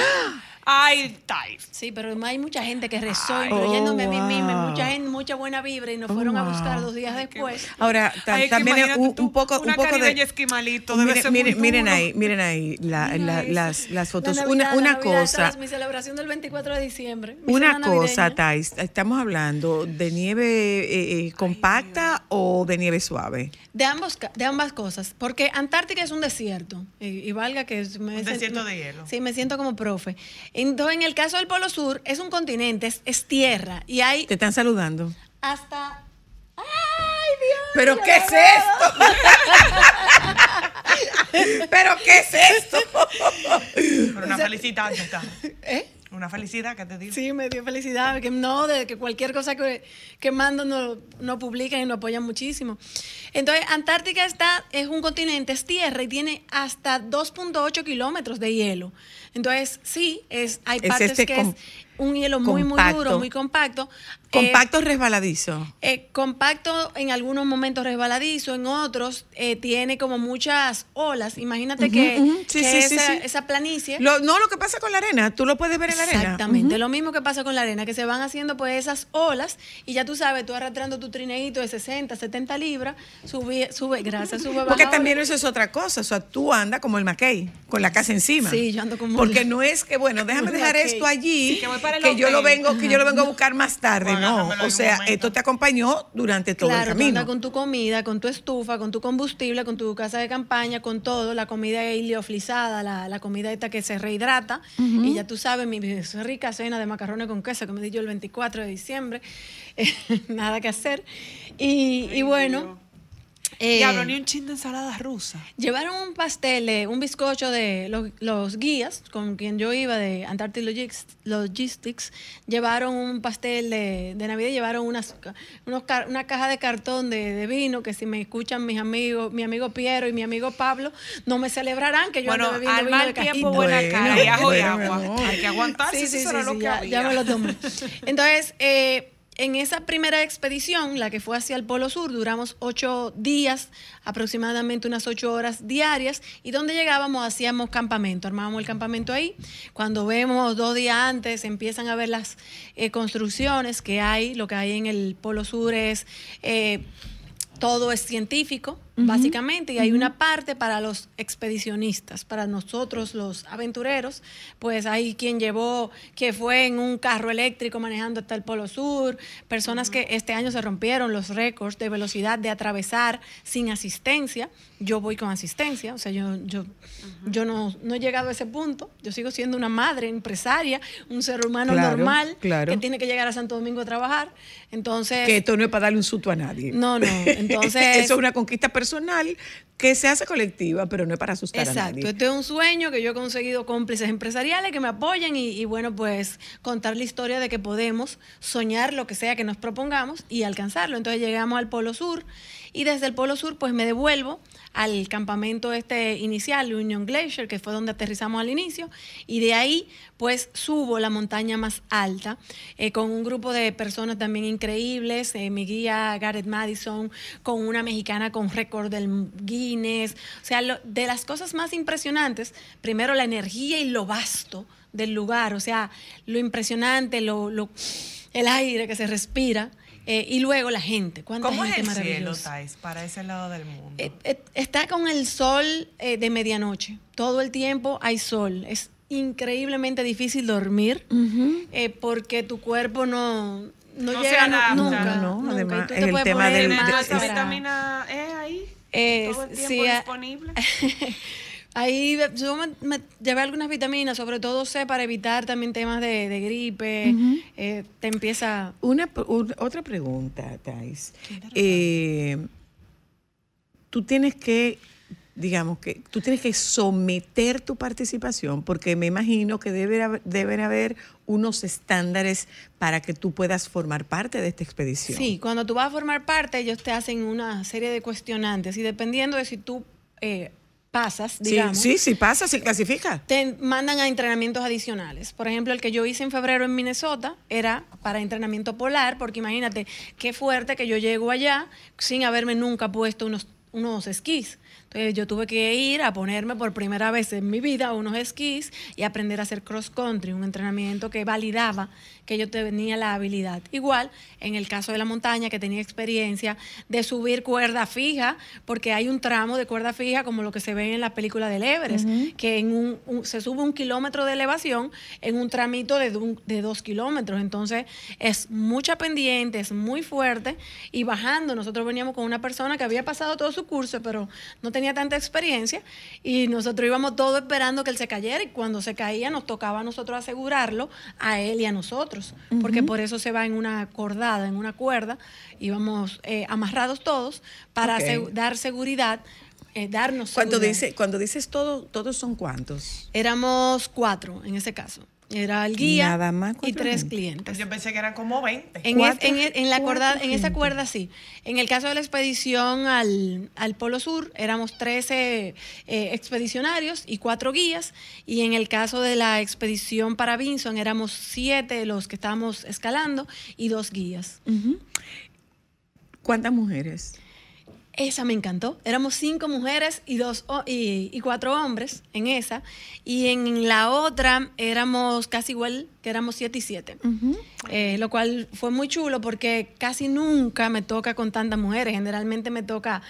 Ay, Thais. Sí, pero hay mucha gente que rezó, incluyéndome a mí Oh, misma, wow. mucha gente, mucha buena vibra y nos Oh, fueron a wow. buscar dos días después. Ahora, Ay, también un, un poco, un una poco de... esquimalito, debe Miren, ser miren, muy miren ahí, miren ahí la- las, las fotos. La una Navidad, una la Navidad, esta cosa, es mi celebración del 24 de diciembre. una cosa. Thais, estamos hablando de nieve eh, eh, compacta o de nieve suave. De, ambos, de ambas cosas, porque Antártica es un desierto, y, y valga que es me Un siento- desierto de hielo. Sí, me siento como profe. Entonces, en el caso del Polo Sur, es un continente, es, es tierra, y hay Te están saludando. hasta... ¡Ay, Dios! ¿Pero qué es esto? ¿Pero qué es esto? Pero una felicidad ya está. ¿Eh? Una felicidad que te digo. Sí, me dio felicidad, que no, de que cualquier cosa que, que mando no, no publican y nos apoyan muchísimo. Entonces, Antártica está, es un continente, es tierra y tiene hasta 2.8 kilómetros de hielo. Entonces, sí, es, hay Es partes este que es un hielo muy, muy duro, muy compacto. Eh, Compacto resbaladizo. eh, compacto en algunos momentos resbaladizo, en otros eh, tiene como muchas olas. Imagínate que, ujú. Sí, que sí, sí, esa, sí. esa planicie. Lo- no, lo que pasa con la arena, tú lo puedes ver en la arena. Exactamente, lo mismo que pasa con la arena, que se van haciendo pues esas olas y ya tú sabes, tú arrastrando tu trineíto de 60, 70 libras, sube, sube, gracias, sube, Porque baja, también ola. eso es otra cosa. O sea, tú andas como el McKay, con la casa encima. Sí, yo ando como Porque el- no es que, bueno, déjame dejar McKay. esto allí, Sí, que voy para el que yo lo vengo, que yo lo vengo a buscar más tarde. No, o sea, momento. esto te acompañó durante todo Claro, el camino. andas con tu comida, con tu estufa, con tu combustible, con tu casa de campaña, con todo, la comida heliofilizada, la, la comida esta que se rehidrata. Y ya tú sabes, mi, mi rica cena de macarrones con queso que me di yo el 24 de diciembre. Nada que hacer. Y, y bueno. Eh, Diablo, ni un chin de ensalada rusa. Llevaron un pastel, de- un bizcocho de los, los guías con quien yo iba de Antarctic Logis- Logistics. Llevaron un pastel de, de Navidad, llevaron unas, unos una caja de cartón de, de vino que si me escuchan mis amigos, mi amigo Piero y mi amigo Pablo, no me celebrarán que yo Bueno, ando bebiendo al vino mal de tiempo, cajita. buena Bueno, cara y ajo y bueno, mi agua. amor. Hay que aguantarse, Sí, eso sí, sí, era lo sí, que ya, había. ya me lo tomé. Entonces, eh, en esa primera expedición, la que fue hacia el Polo Sur, duramos ocho días, aproximadamente unas ocho horas diarias, y donde llegábamos hacíamos campamento, armábamos el campamento ahí. Cuando vemos dos días antes, empiezan a ver las eh, construcciones que hay, lo que hay en el Polo Sur es... eh, todo es científico, básicamente, y hay una parte para los expedicionistas, para nosotros los aventureros, pues hay quien llevó, que fue en un carro eléctrico manejando hasta el Polo Sur, personas que este año se rompieron los récords de velocidad de atravesar sin asistencia, yo voy con asistencia, o sea, yo, yo, yo no, no he llegado a ese punto, yo sigo siendo una madre, empresaria, un ser humano Claro, normal, claro. que tiene que llegar a Santo Domingo a trabajar, entonces... Que esto no es para darle un susto a nadie. No, no, entonces- Eso es una conquista personal personal que se hace colectiva, pero no es para asustar a Exacto, nadie. este es un sueño que yo he conseguido cómplices empresariales que me apoyan y, y, bueno, pues contar la historia de que podemos soñar lo que sea que nos propongamos y alcanzarlo. Entonces llegamos al Polo Sur y desde el Polo Sur pues me devuelvo al campamento este inicial, Union Glacier, que fue donde aterrizamos al inicio, y de ahí pues subo la montaña más alta eh, con un grupo de personas también increíbles, eh, mi guía Gareth Madison, con una mexicana con récord del O sea, lo- de las cosas más impresionantes, primero la energía y lo vasto del lugar, o sea, lo impresionante, lo, lo- el aire que se respira, eh, y luego la gente, cuánta ¿Cómo es gente el cielo, maravillosa. Thais, para ese lado del mundo? Eh, eh, está con el sol eh, de medianoche. Todo el tiempo hay sol. Es increíblemente difícil dormir eh, porque tu cuerpo no, no, No se llega adapta. nunca. No, no, nunca. además, Y tú es te el tema del- más de- ¿Tienes esa brava. vitamina E ahí? Eh, Todo el tiempo sí, disponible. Ahí yo me, me llevé algunas vitaminas, sobre todo C, para evitar también temas de, de gripe. Eh, te empieza... Una, otra pregunta, Thais. Eh, tú tienes que, digamos que, tú tienes que someter tu participación, porque me imagino que debe haber- deben haber unos estándares para que tú puedas formar parte de esta expedición. Sí, cuando tú vas a formar parte, ellos te hacen una serie de cuestionantes y dependiendo de si tú eh, pasas, Sí, digamos, sí, sí pasa, sí clasifica. te mandan a entrenamientos adicionales. Por ejemplo, el que yo hice en febrero en Minnesota era para entrenamiento polar, porque imagínate qué fuerte que yo llego allá sin haberme nunca puesto unos, unos esquís. Entonces yo tuve que ir a ponerme por primera vez en mi vida unos esquís y aprender a hacer cross country, un entrenamiento que validaba que yo tenía la habilidad. Igual en el caso de la montaña, que tenía experiencia de subir cuerda fija, porque hay un tramo de cuerda fija como lo que se ve en la película del Everest, que en un, un- se sube un kilómetro de elevación en un tramito de, un- de dos kilómetros. Entonces es mucha pendiente, es muy fuerte y bajando. Nosotros veníamos con una persona que había pasado todo su curso, pero no tenía tanta experiencia y nosotros íbamos todos esperando que él se cayera y cuando se caía nos tocaba a nosotros asegurarlo a él y a nosotros, porque por eso se va en una cordada, en una cuerda, íbamos eh, amarrados todos para dar seguridad, eh, darnos Cuando, seguridad. dice, cuando dices todo, ¿todos son cuántos? Éramos cuatro en ese caso. Era el guía Nada más y tres gente. clientes. Yo pensé que eran como 20. En, es- Cuatro- en e- en la cuerda, en esa cuerda sí. En el caso de la expedición al, al Polo Sur, éramos 13 eh, expedicionarios y cuatro guías. Y en el caso de la expedición para Vinson, éramos siete los que estábamos escalando y dos guías. ¿Cuántas mujeres? Esa me encantó. Éramos cinco mujeres y, dos, y cuatro hombres en esa. Y en la otra éramos casi igual, que éramos siete y siete. Eh, lo cual fue muy chulo porque casi nunca me toca con tantas mujeres. Generalmente me toca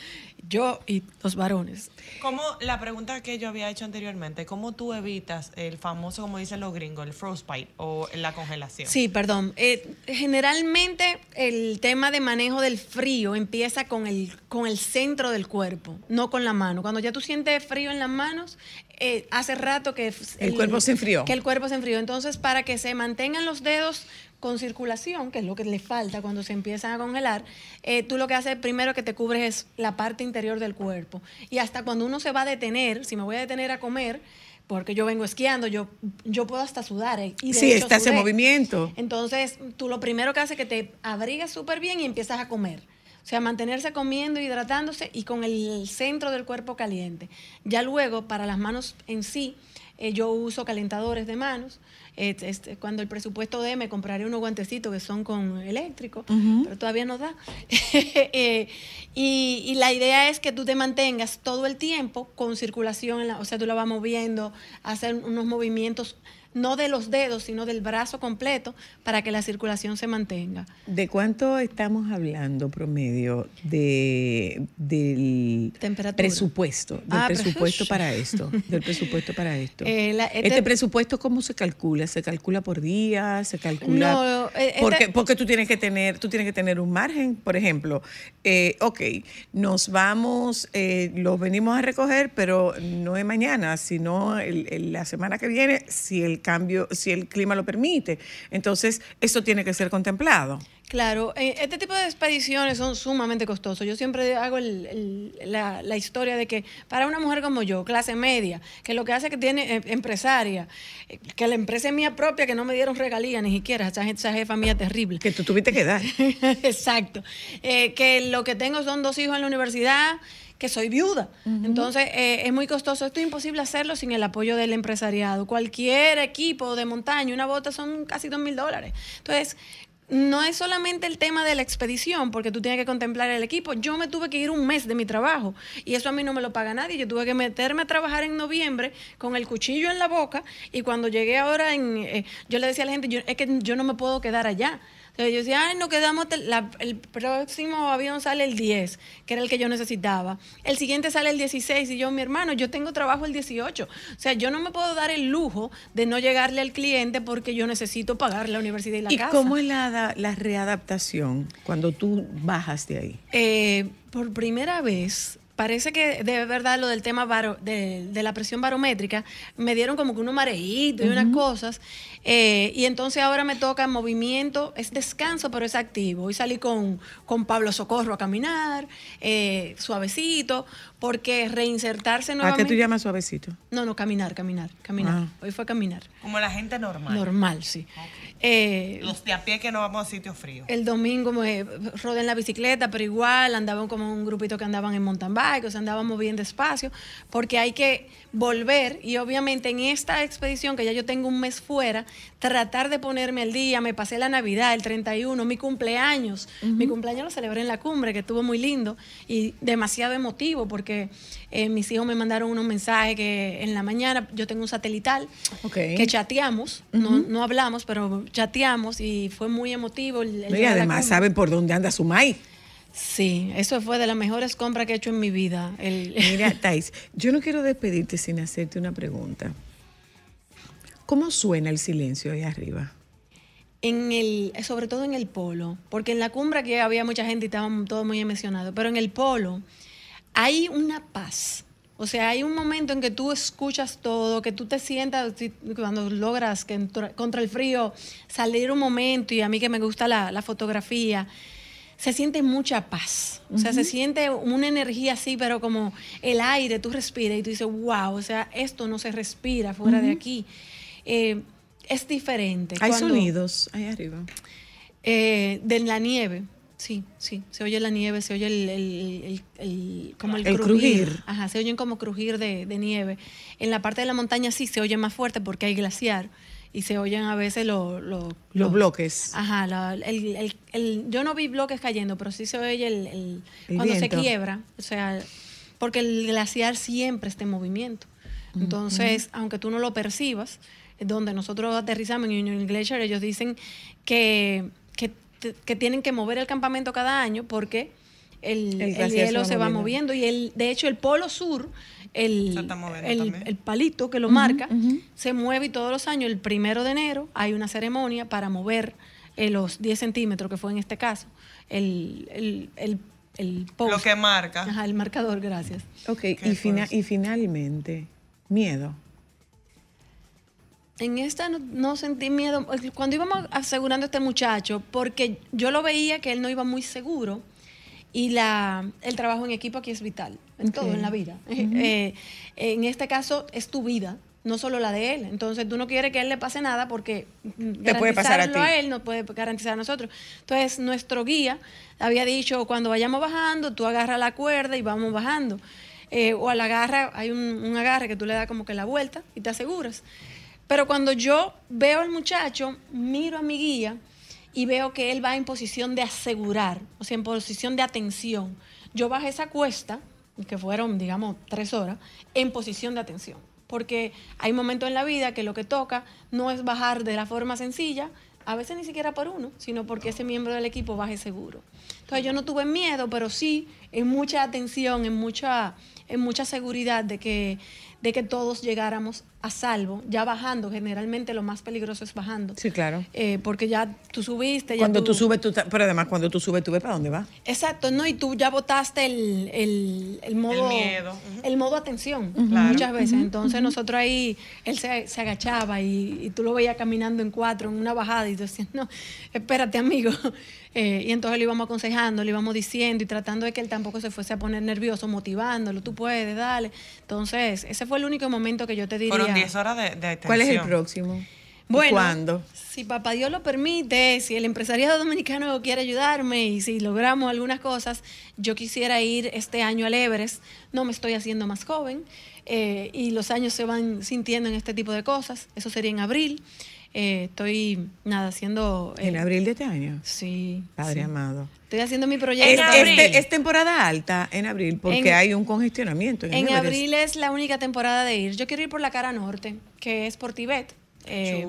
yo y los varones. Como la pregunta que yo había hecho anteriormente, ¿cómo tú evitas el famoso, como dicen los gringos, el frostbite o la congelación? Sí, perdón. Eh, generalmente el tema de manejo del frío empieza con el, con el centro del cuerpo, no con la mano. Cuando ya tú sientes frío en las manos, eh, hace rato que... f- El cuerpo se enfrió. Que el cuerpo se enfrió. Entonces, para que se mantengan los dedos con circulación, que es lo que le falta cuando se empiezan a congelar, eh, tú lo que haces primero que te cubres es la parte interior del cuerpo. Y hasta cuando uno se va a detener, si me voy a detener a comer, porque yo vengo esquiando, yo, yo puedo hasta sudar. eh, y Sí, hecho estás en sudé. movimiento. Entonces, tú lo primero que haces es que te abrigas súper bien y empiezas a comer. O sea, mantenerse comiendo, hidratándose y con el centro del cuerpo caliente. Ya luego, para las manos en sí, eh, yo uso calentadores de manos. Eh, este, cuando el presupuesto dé, me compraré unos guantecitos que son con eléctrico, pero todavía no da. Eh, y, y la idea es que tú te mantengas todo el tiempo con circulación, en la- o sea, tú la vas moviendo, hacer unos movimientos no de los dedos, sino del brazo completo, para que la circulación se mantenga. ¿De cuánto estamos hablando promedio de, del Temperatura. presupuesto? Del Ah, presupuesto pero- para esto. Del presupuesto para esto. Eh, la- este, este- presupuesto, ¿cómo se calcula? ¿Se calcula por día? ¿Se calcula? No, eh, este- porque, porque tú tienes que tener, tú tienes que tener un margen. Por ejemplo, eh, ok, nos vamos, eh, los venimos a recoger, pero no es mañana, sino el- el- la semana que viene, si el cambio, si el clima lo permite. Entonces, eso tiene que ser contemplado. Claro, eh, este tipo de expediciones son sumamente costosos. Yo siempre hago el- el- la, la historia de que para una mujer como yo, clase media, que lo que hace es que tiene eh, empresaria, eh, que la empresa es mía propia, que no me dieron regalías ni siquiera, esa, esa jefa mía terrible. Que tú tuviste que dar. Exacto. Eh, que lo que tengo son dos hijos en la universidad, que soy viuda. Entonces, eh, es muy costoso. Esto es imposible hacerlo sin el apoyo del empresariado. Cualquier equipo de montaña, una bota son casi dos mil dólares. Entonces, no es solamente el tema de la expedición, porque tú tienes que contemplar el equipo. Yo me tuve que ir un mes de mi trabajo y eso a mí no me lo paga nadie. Yo tuve que meterme a trabajar en noviembre con el cuchillo en la boca y cuando llegué ahora, en, eh, yo le decía a la gente, yo- es que yo no me puedo quedar allá. Entonces yo decía, ay, nos quedamos, el- la- el próximo avión sale el 10, que era el que yo necesitaba. El siguiente sale el 16 y yo, mi hermano, yo tengo trabajo el 18. O sea, yo no me puedo dar el lujo de no llegarle al cliente porque yo necesito pagar la universidad y la ¿Y casa. cómo es la, la readaptación cuando tú bajas de ahí? Eh, por primera vez, parece que de verdad lo del tema baro- de, de la presión barométrica, me dieron como que unos mareitos y unas cosas. eh, y entonces ahora me toca movimiento, es descanso, pero es activo. Hoy salí con, con Pablo Socorro a caminar, eh, suavecito, porque reinsertarse ¿A nuevamente. qué tú llamas suavecito? No, no, caminar, caminar, caminar. Ah. Hoy fue caminar. Como la gente normal. Normal, sí. Eh, Los de a pie que no vamos a sitios fríos. el domingo me rodé en la bicicleta, pero igual andaban como un grupito que andaban en mountain bike. o sea, andábamos bien despacio, porque hay que volver y obviamente en esta expedición que ya yo tengo un mes fuera, tratar de ponerme al día, me pasé la Navidad, el 31, mi cumpleaños, mi cumpleaños lo celebré en la cumbre, que estuvo muy lindo y demasiado emotivo porque eh, mis hijos me mandaron unos mensajes que en la mañana yo tengo un satelital que chateamos, no, no hablamos, pero chateamos y fue muy emotivo. el- y además saben por dónde anda su maíz. Sí, eso fue de las mejores compras que he hecho en mi vida. El, Mira, Thais, yo no quiero despedirte sin hacerte una pregunta. ¿Cómo suena el silencio ahí arriba? en el, sobre todo en el polo, porque en la cumbre aquí había mucha gente y estaban todos muy emocionados, pero en el polo hay una paz. O sea, hay un momento en que tú escuchas todo, que tú te sientas, si- cuando logras que contra el frío salir un momento, y a mí que me gusta la, la fotografía, se siente mucha paz. O sea, se siente una energía así, pero como el aire, tú respiras y tú dices, wow, o sea, esto no se respira fuera de aquí. Eh, es diferente. Hay Cuando- sonidos ahí arriba. eh, de la nieve, sí, sí. Se oye la nieve, se oye el, el- el- el- como el, crujir. crujir. Ajá, se oyen como crujir de, de nieve. En la parte de la montaña sí se oye más fuerte porque hay glaciar y se oyen a veces lo- lo- Los bloques. Ajá, la- el- el- el- yo no vi bloques cayendo, pero sí se oye el, cuando viento. se quiebra, o sea, porque el glaciar siempre está en movimiento. Entonces, aunque tú no lo percibas, donde nosotros aterrizamos en Union Glacier, ellos dicen que, que, que tienen que mover el campamento cada año porque el, El hielo se se va moviendo. y el, de hecho el polo sur, el, el, el palito que lo marca, se mueve y todos los años, el primero de enero, hay una ceremonia para mover eh, los 10 centímetros, que fue en este caso, el, el, el, el post. Lo que marca. Ajá, el marcador, gracias. Ok, y, fina- y finalmente, miedo. En esta no, no sentí miedo. Cuando íbamos asegurando a este muchacho, porque yo lo veía que él no iba muy seguro y la, el trabajo en equipo aquí es vital, en todo, en la vida. Eh, en este caso es tu vida, no solo la de él. Entonces tú no quieres que a él le pase nada porque Te puede pasar a ti. él no puede garantizar a nosotros. Entonces nuestro guía había dicho, cuando vayamos bajando, tú agarras la cuerda y vamos bajando. Eh, o al agarra, hay un, un agarre que tú le das como que la vuelta y te aseguras. Pero cuando yo veo al muchacho, miro a mi guía y veo que él va en posición de asegurar, o sea, en posición de atención. Yo bajé esa cuesta, que fueron, digamos, tres horas, en posición de atención. Porque hay momentos en la vida que lo que toca no es bajar de la forma sencilla, a veces ni siquiera por uno, sino porque ese miembro del equipo baje seguro. Entonces yo no tuve miedo, pero sí en mucha atención, en mucha, en mucha seguridad de que, de que todos llegáramos a salvo, ya bajando, generalmente lo más peligroso es bajando. Sí, claro. Eh, porque ya tú subiste, ya Cuando tú subes, tú, pero además cuando tú subes, tú ves para dónde va. Exacto, ¿no? Y tú ya botaste el, el, el modo... miedo, ujú. El modo atención, Claro. muchas veces. Entonces nosotros ahí, él se, se agachaba y, y tú lo veías caminando en cuatro, en una bajada, y tú decías, no, espérate, amigo. Eh, y entonces le íbamos aconsejando, le íbamos diciendo y tratando de que él tampoco se fuese a poner nervioso, motivándolo, tú puedes, dale. Entonces, ese fue el único momento que yo te diría... Fueron 10 horas de, de atención. ¿Cuál es el próximo? ¿Y Bueno, ¿Cuándo? si papá Dios lo permite, si el empresariado dominicano quiere ayudarme y si logramos algunas cosas, yo quisiera ir este año al Everest. No me estoy haciendo más joven eh, y los años se van sintiendo en este tipo de cosas. Eso sería en abril. Eh, estoy, nada, haciendo... eh, En abril de este año. Sí. Padre sí. amado. Estoy haciendo mi Es, proyecto. abril. este- es temporada alta en abril porque En- hay un congestionamiento. En, abril es la única temporada de ir. Yo quiero ir por la cara norte, que es por Tibet. Eh,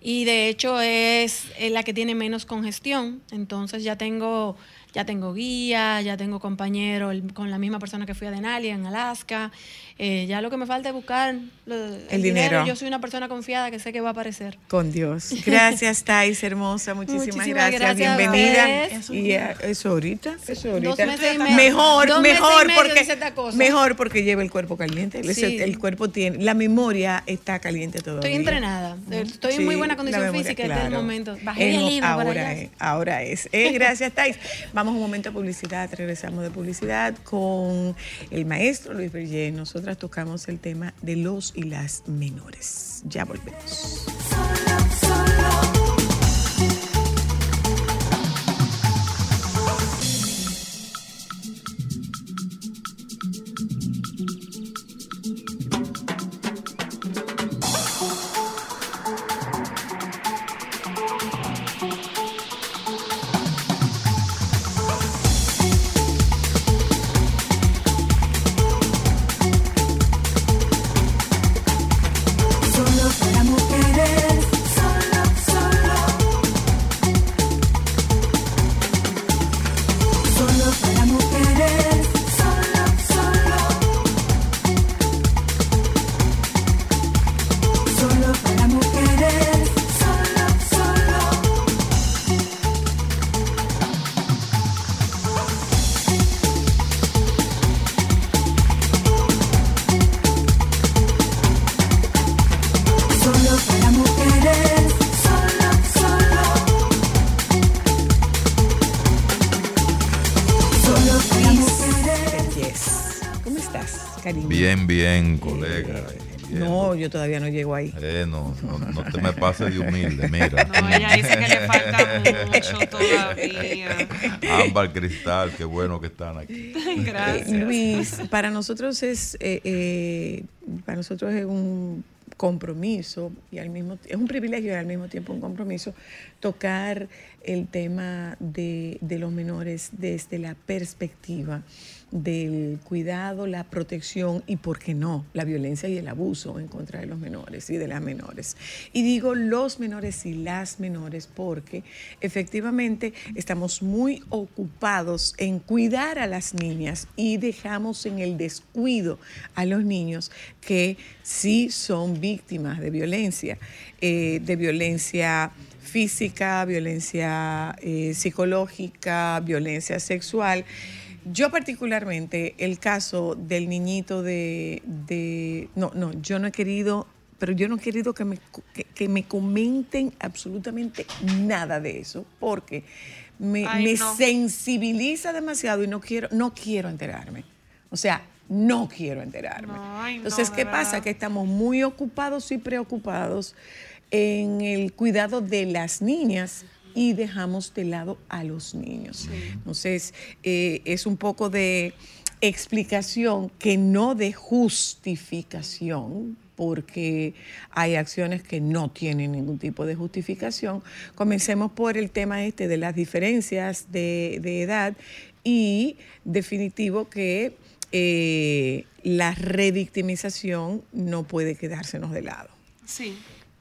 y de hecho es la que tiene menos congestión. Entonces ya tengo, ya tengo guía, ya tengo compañero el- con la misma persona que fui a Denali en Alaska. Eh, ya lo que me falta es buscar lo- el, dinero. Yo soy una persona confiada que sé que va a aparecer. Con Dios. Gracias, Thais, hermosa. Muchísimas, Muchísimas gracias. Bienvenida. ustedes. Y a- eso ahorita, eso ahorita. Dos meses y medio. Mejor, Dos meses y mejor medio porque dice esta cosa. mejor porque lleva el cuerpo caliente. El- Sí. El, cuerpo tiene, la memoria está caliente todavía. Estoy entrenada. Estoy en muy buena condición memoria, física este es el claro. momento. Bajé Es- el libro para ahora allá. es, ahora es. Eh, gracias, Thais. Vamos a un momento de publicidad. Regresamos de publicidad con el maestro Luis Berger. Nosotras tocamos el tema de los y las menores. Ya volvemos. Yo todavía no llego ahí. Eh, no, no, no te me pases de humilde, mira. No, ella dice que le falta mucho todavía. Ámbar Cristal, qué bueno que están aquí. Gracias. Luis, para nosotros es eh, eh, para nosotros es un compromiso y al mismo es un privilegio y al mismo tiempo un compromiso tocar el tema de, de los menores desde la perspectiva del cuidado, la protección y, por qué no, la violencia y el abuso en contra de los menores y de las menores. Y digo los menores y las menores porque efectivamente estamos muy ocupados en cuidar a las niñas y dejamos en el descuido a los niños que sí son víctimas de violencia, eh, de violencia física, violencia eh, psicológica, violencia sexual. Yo particularmente, el caso del niñito de, de- No, no, yo no he querido, pero yo no he querido que me, que, que me comenten absolutamente nada de eso, porque me, Ay, me no. sensibiliza demasiado y no quiero, no quiero enterarme. O sea, no quiero enterarme. No, ay, Entonces, ¿qué verdad. pasa? Que estamos muy ocupados y preocupados en el cuidado de las niñas y dejamos de lado a los niños. Entonces, eh, es un poco de explicación que no de justificación, porque hay acciones que no tienen ningún tipo de justificación. Comencemos por el tema este de las diferencias de, de edad y definitivo que eh, la revictimización no puede quedársenos de lado. Sí,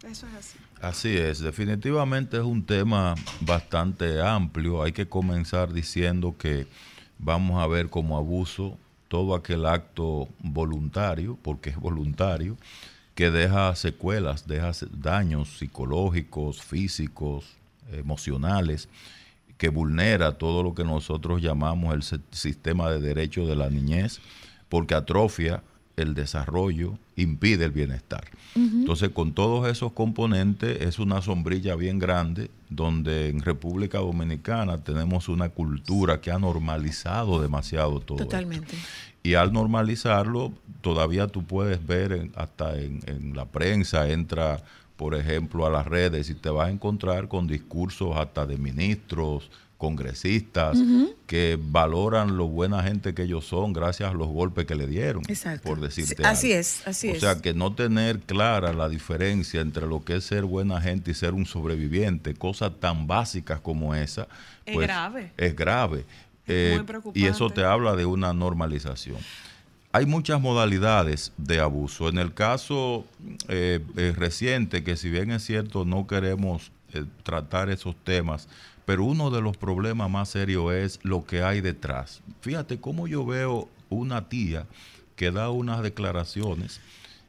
eso es así. Así es, definitivamente es un tema bastante amplio. Hay que comenzar diciendo que vamos a ver como abuso todo aquel acto voluntario, porque es voluntario, que deja secuelas, deja daños psicológicos, físicos, emocionales, que vulnera todo lo que nosotros llamamos el sistema de derechos de la niñez, porque atrofia el desarrollo, impide el bienestar. Entonces, con todos esos componentes, es una sombrilla bien grande, donde en República Dominicana tenemos una cultura que ha normalizado demasiado todo. esto. Totalmente. Y al normalizarlo, todavía tú puedes ver en- hasta en, en la prensa, entra, por ejemplo, a las redes y te vas a encontrar con discursos hasta de ministros, congresistas, que valoran lo buena gente que ellos son gracias a los golpes que le dieron, Exacto. por decirte Sí, así algo. es, así o es. sea, que no tener clara la diferencia entre lo que es ser buena gente y ser un sobreviviente, cosas tan básicas como esa, Es pues, grave. Es grave. Es Eh, muy preocupante. y eso te habla de una normalización. Hay muchas modalidades de abuso. En el caso eh, eh, reciente, que si bien es cierto no queremos eh, tratar esos temas, pero uno de los problemas más serios es lo que hay detrás. Fíjate cómo yo veo una tía que da unas declaraciones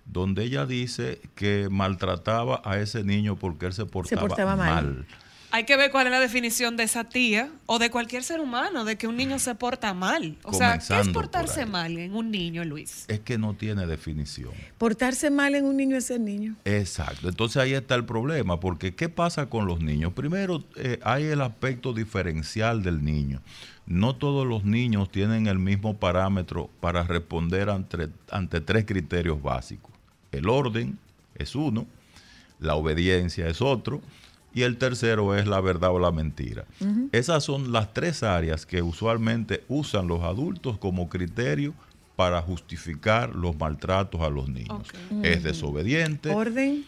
donde ella dice que maltrataba a ese niño porque él se portaba, portaba mal. mal. Hay que ver cuál es la definición de esa tía o de cualquier ser humano de que un niño se porta mal. O sea, ¿qué es por portarse mal en un niño, Luis? Es que no tiene definición. Portarse mal en un niño es ser niño. Exacto. Entonces ahí está el problema, porque ¿qué pasa con los niños? Primero, eh, hay el aspecto diferencial del niño. No todos los niños tienen el mismo parámetro para responder ante, ante tres criterios básicos. El orden es uno, la obediencia es otro, y el tercero es la verdad o la mentira. Esas son las tres áreas que usualmente usan los adultos como criterio para justificar los maltratos a los niños. Es desobediente, Orden,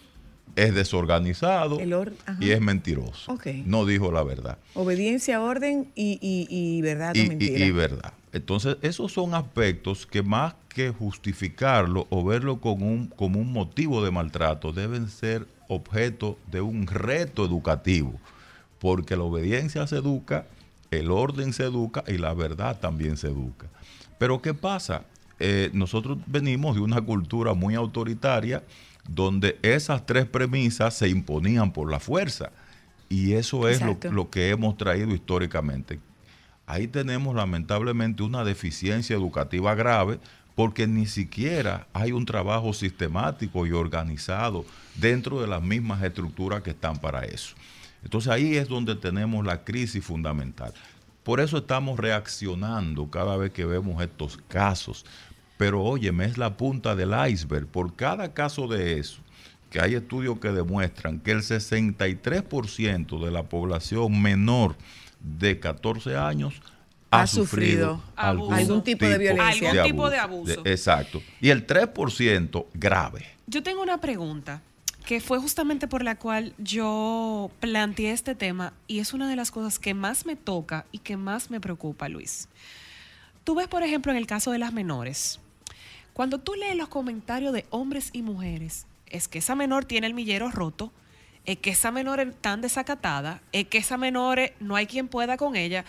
es desorganizado or- y es mentiroso. No dijo la verdad. obediencia, orden y, y- y verdad Y, y- mentira. y verdad. Entonces, esos son aspectos que más que justificarlo o verlo como un, como un motivo de maltrato, deben ser objeto de un reto educativo, porque la obediencia se educa, el orden se educa y la verdad también se educa. Pero ¿qué pasa? Eh, nosotros venimos de una cultura muy autoritaria donde esas tres premisas se imponían por la fuerza. Y eso es lo, que hemos traído históricamente. Ahí tenemos lamentablemente una deficiencia educativa grave porque ni siquiera hay un trabajo sistemático y organizado dentro de las mismas estructuras que están para eso. Entonces ahí es donde tenemos la crisis fundamental. Por eso estamos reaccionando cada vez que vemos estos casos. Pero óyeme, es la punta del iceberg. Por cada caso de eso, que hay estudios que demuestran que el 63% de la población menor de 14 años ha, Ha sufrido, sufrido algún, algún tipo de violencia. Algún tipo de abuso. exacto. Y el 3% grave. Yo tengo una pregunta que fue justamente por la cual yo planteé este tema y es una de las cosas que más me toca y que más me preocupa, Luis. Tú ves, por ejemplo, en el caso de las menores, cuando tú lees los comentarios de hombres y mujeres, es que esa menor tiene el millero roto, es que esa menor es tan desacatada, es que esa menor es- no hay quien pueda con ella.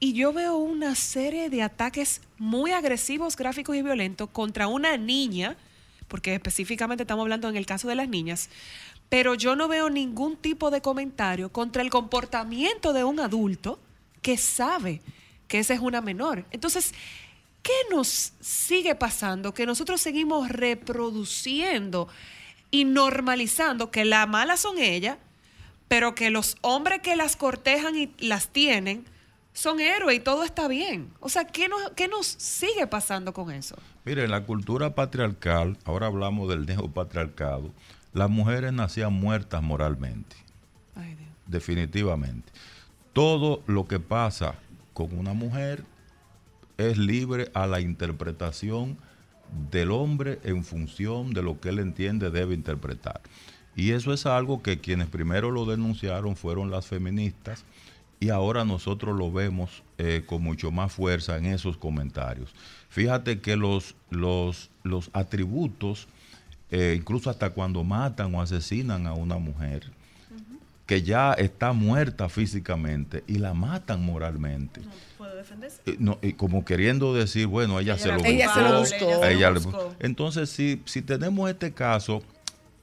Y yo veo una serie de ataques muy agresivos, gráficos y violentos contra una niña, porque específicamente estamos hablando en el caso de las niñas, pero yo no veo ningún tipo de comentario contra el comportamiento de un adulto que sabe que esa es una menor. Entonces, ¿qué nos sigue pasando? Que nosotros seguimos reproduciendo y normalizando que las malas son ellas, pero que los hombres que las cortejan y las tienen son héroes y todo está bien. O sea, ¿qué nos, qué nos sigue pasando con eso? Mire, en la cultura patriarcal, ahora hablamos del neopatriarcado, las mujeres nacían muertas moralmente, Ay, Dios. definitivamente. Todo lo que pasa con una mujer es libre a la interpretación del hombre en función de lo que él entiende debe interpretar. Y eso es algo que quienes primero lo denunciaron fueron las feministas y ahora nosotros lo vemos eh, con mucho más fuerza en esos comentarios. Fíjate que los, los, los atributos, eh, incluso hasta cuando matan o asesinan a una mujer, que ya está muerta físicamente y la matan moralmente. ¿Puedo defenderse? Eh, no, y como queriendo decir, bueno, ella, se lo buscó. Ella se lo buscó. ella le- buscó. Entonces, si, si tenemos este caso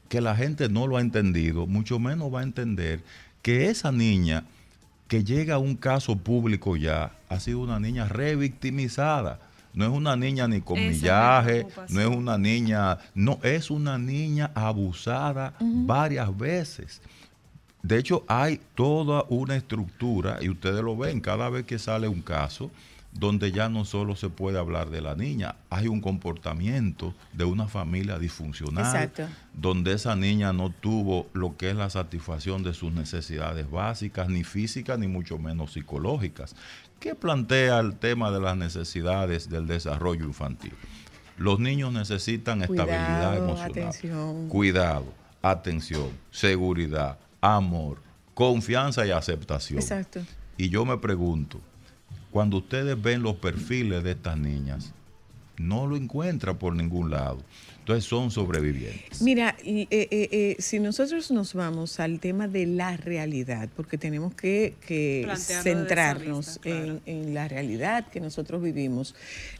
que la gente no lo ha entendido, mucho menos va a entender que esa niña que llega a un caso público ya ha sido una niña revictimizada. No es una niña ni con Esa millaje, no es una niña, no, es una niña abusada varias veces. De hecho, hay toda una estructura, y ustedes lo ven cada vez que sale un caso, donde ya no solo se puede hablar de la niña, hay un comportamiento de una familia disfuncional, Exacto. donde esa niña no tuvo lo que es la satisfacción de sus necesidades básicas, ni físicas, ni mucho menos psicológicas. ¿Qué plantea el tema de las necesidades del desarrollo infantil? Los niños necesitan estabilidad emocional, atención. cuidado, atención, seguridad, amor, confianza y aceptación. Exacto. Y yo me pregunto, cuando ustedes ven los perfiles de estas niñas, no lo encuentran por ningún lado. Entonces son sobrevivientes. Mira, y, eh, eh, eh, si nosotros nos vamos al tema de la realidad, porque tenemos que, centrarnos vista, claro. en, en la realidad que nosotros vivimos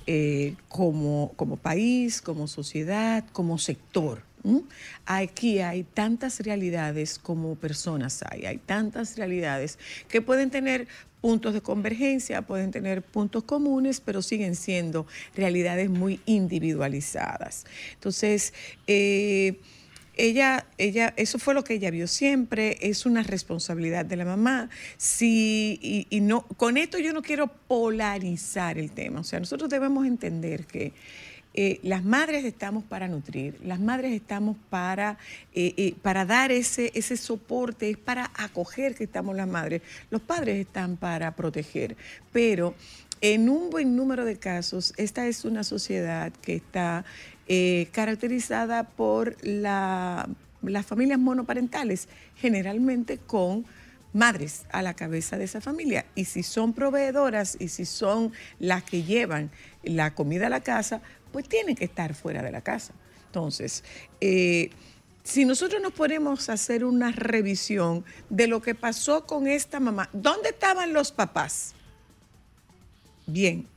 eh, como, como país, como sociedad, como sector. ¿M? Aquí hay tantas realidades como personas hay, hay tantas realidades que pueden tener puntos de convergencia, pueden tener puntos comunes, pero siguen siendo realidades muy individualizadas. Entonces, eh, ella, ella, eso fue lo que ella vio siempre, es una responsabilidad de la mamá. Si, y no, con esto yo no quiero polarizar el tema. O sea, nosotros debemos entender que eh, las madres estamos para nutrir, las madres estamos para, eh, eh, para dar ese, ese soporte, es para acoger que estamos las madres. Los padres están para proteger, pero en un buen número de casos, esta es una sociedad que está caracterizada por la- las familias monoparentales, generalmente con madres a la cabeza de esa familia. Y si son proveedoras y si son las que llevan la comida a la casa, pues tienen que estar fuera de la casa. Entonces, eh, si nosotros nos ponemos a hacer una revisión de lo que pasó con esta mamá, ¿dónde estaban los papás? Bien,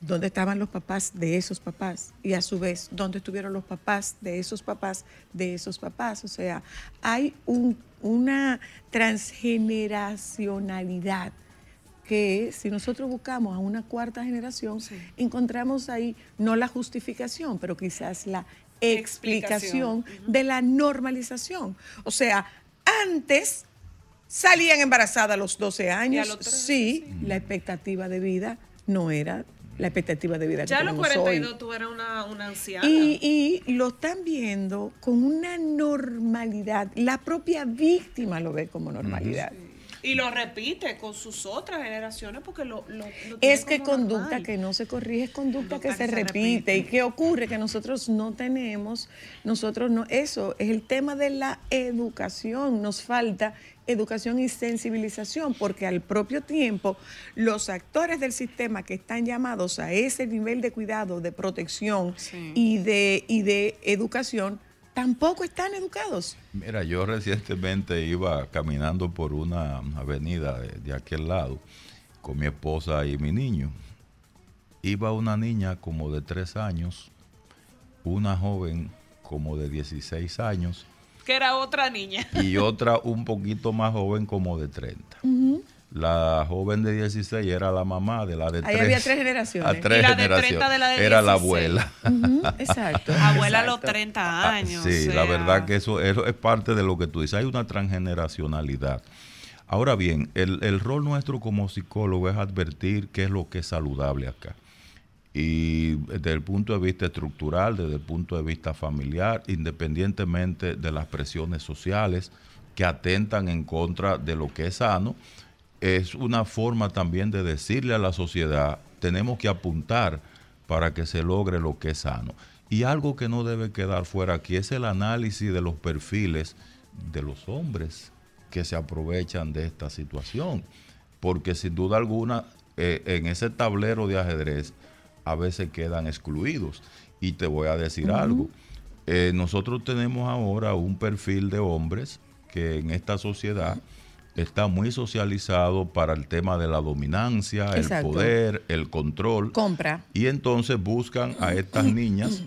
¿dónde estaban los papás de esos papás? Y a su vez, ¿dónde estuvieron los papás de esos papás de esos papás? O sea, hay un- una transgeneracionalidad que si nosotros buscamos a una cuarta generación, encontramos ahí no la justificación, pero quizás la explicación, Explicación. de la normalización. O sea, antes salían embarazadas a los 12 años, los 13, sí, la expectativa de vida no era la expectativa de vida que Ya a los tenemos 42 hoy. tú eras una, una anciana. Y, y lo están viendo con una normalidad. La propia víctima lo ve como normalidad. Y lo repite con sus otras generaciones porque lo, lo, lo tiene Es que conducta normal. que no se corrige es conducta que se que se repite. repite. ¿Y qué ocurre? Que nosotros no tenemos, nosotros no, eso es el tema de la educación. Nos falta educación y sensibilización, porque al propio tiempo los actores del sistema que están llamados a ese nivel de cuidado, de protección Sí. y, de, y de educación, tampoco están educados. Mira, yo recientemente iba caminando por una avenida de, de aquel lado con mi esposa y mi niño. Iba una niña como de tres años, una joven como de 16 años Que era otra niña. y otra un poquito más joven como de 30. La joven de 16 era la mamá de la de Ahí 3. había tres generaciones. A tres Y la de 30 generaciones. de la de era la 16. abuela. Exacto. Abuela a los exacto. 30 Ah, años. Sí, o la verdad que eso, eso es parte de lo que tú dices. Hay una transgeneracionalidad. Ahora bien, el, el rol nuestro como psicólogo es advertir qué es lo que es saludable acá. Y desde el punto de vista estructural, desde el punto de vista familiar, independientemente de las presiones sociales que atentan en contra de lo que es sano, es una forma también de decirle a la sociedad, tenemos que apuntar para que se logre lo que es sano. Y algo que no debe quedar fuera aquí es el análisis de los perfiles de los hombres que se aprovechan de esta situación. Porque sin duda alguna, eh, en ese tablero de ajedrez a veces quedan excluidos. Y te voy a decir algo. Eh, nosotros tenemos ahora un perfil de hombres que en esta sociedad está muy socializado para el tema de la dominancia, Exacto. el poder, el control. Compra. Y entonces buscan a estas niñas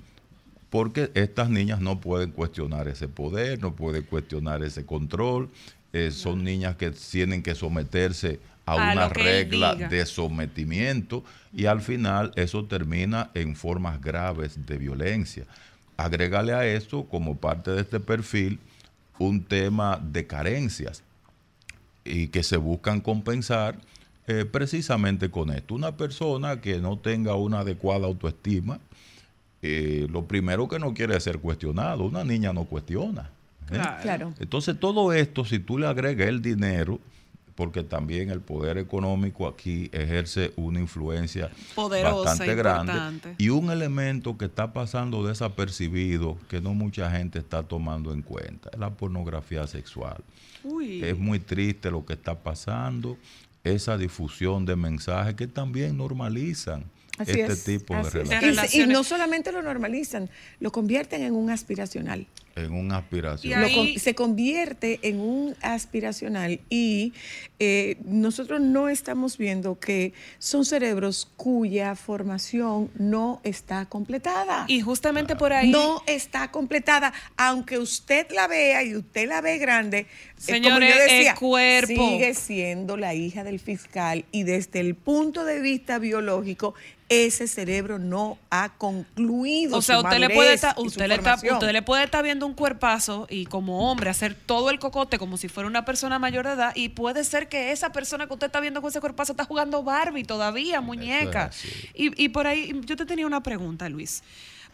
porque estas niñas no pueden cuestionar ese poder, no pueden cuestionar ese control. eh, son niñas que tienen que someterse a, A una regla de sometimiento y al final eso termina en formas graves de violencia. Agrégale a esto como parte de este perfil un tema de carencias y que se buscan compensar eh, precisamente con esto. Una persona que no tenga una adecuada autoestima, eh, lo primero que no quiere es ser cuestionado. Una niña no cuestiona. ¿eh? Claro. Entonces todo esto, si tú le agregas el dinero, porque también el poder económico aquí ejerce una influencia Poderosa, bastante grande importante. y un elemento que está pasando desapercibido que no mucha gente está tomando en cuenta, es la pornografía sexual. Uy. Es muy triste lo que está pasando, esa difusión de mensajes que también normalizan Así este es, tipo de relaciones Y Y, no solamente lo normalizan, lo convierten en un aspiracional. En ahí- con- se convierte en un aspiracional y eh, nosotros no estamos viendo que son cerebros cuya formación no está completada. Y justamente por ahí. No está completada, aunque usted la vea y usted la ve grande. eh, como Señores, yo decía, el cuerpo. Sigue siendo la hija del fiscal y desde el punto de vista biológico, ese cerebro no ha concluido. O sea, su usted le puede estar, usted le está, usted le puede estar viendo un cuerpazo y como hombre hacer todo el cocote como si fuera una persona mayor de edad y puede ser que esa persona que usted está viendo con ese cuerpazo está jugando Barbie todavía, muñeca. Y, y por ahí yo te tenía una pregunta, Luis,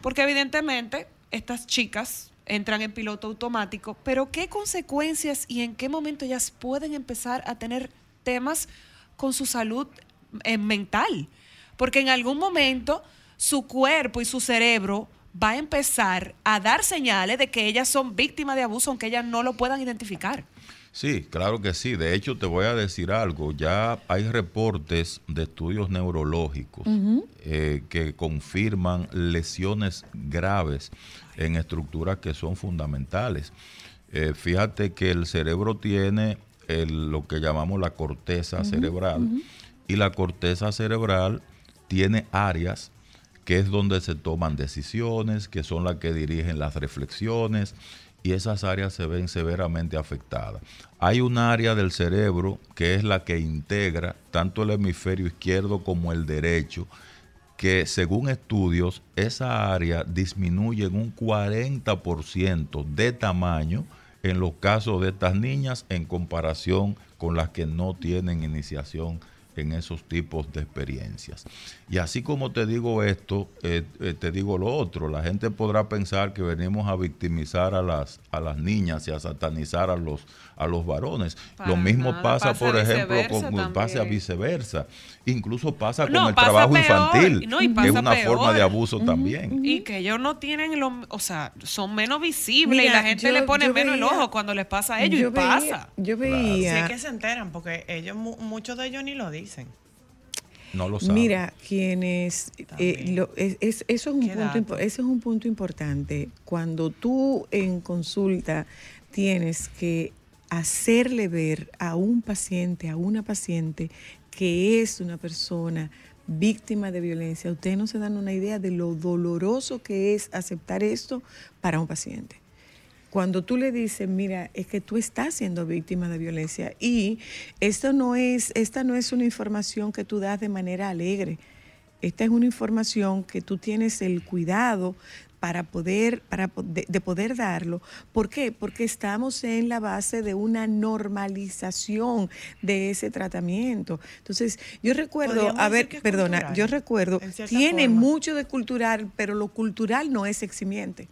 porque evidentemente estas chicas entran en piloto automático, pero ¿qué consecuencias y en qué momento ellas pueden empezar a tener temas con su salud eh, mental? Porque en algún momento su cuerpo y su cerebro va a empezar a dar señales de que ellas son víctimas de abuso, aunque ellas no lo puedan identificar. Sí, claro que sí. De hecho, te voy a decir algo. Ya hay reportes de estudios neurológicos eh, que confirman lesiones graves en estructuras que son fundamentales. Eh, fíjate que el cerebro tiene el- lo que llamamos la corteza cerebral y la corteza cerebral tiene áreas que es donde se toman decisiones, que son las que dirigen las reflexiones, y esas áreas se ven severamente afectadas. Hay un área del cerebro que es la que integra tanto el hemisferio izquierdo como el derecho, que según estudios, esa área disminuye en un 40% de tamaño en los casos de estas niñas en comparación con las que no tienen iniciación en esos tipos de experiencias. Y así como te digo esto, eh, eh, te digo lo otro. La gente podrá pensar que venimos a victimizar a las, a las niñas y a satanizar a los, a los varones. Para lo mismo nada, pasa, pasa por ejemplo, con, pasa también. viceversa. Incluso pasa con No, el pasa trabajo peor. infantil, No, y que es una forma peor. de abuso también. Y que ellos no tienen lo, o sea, son menos visibles y Mira, la gente yo- le pone menos el veía- ojo cuando les pasa a ellos y veía- pasa. Yo Claro. Sí, veía. que se enteran, porque ellos, mu- muchos de ellos ni lo dicen. No lo. Mira, quienes eh, lo- es- es- eso es un punto eso es un punto importante. Cuando tú en consulta tienes que hacerle ver a un paciente, a una paciente que es una persona víctima de violencia, ustedes no se dan una idea de lo doloroso que es aceptar esto para un paciente. Cuando tú le dices, mira, es que tú estás siendo víctima de violencia y esto no es, esta no es una información que tú das de manera alegre. Esta es una información que tú tienes el cuidado para poder, para de, de poder darlo. ¿Por qué? Porque estamos en la base de una normalización de ese tratamiento. Entonces, yo recuerdo, Podríamos a ver, perdona, cultural, yo recuerdo, tiene forma. mucho de cultural, pero lo cultural no es eximiente.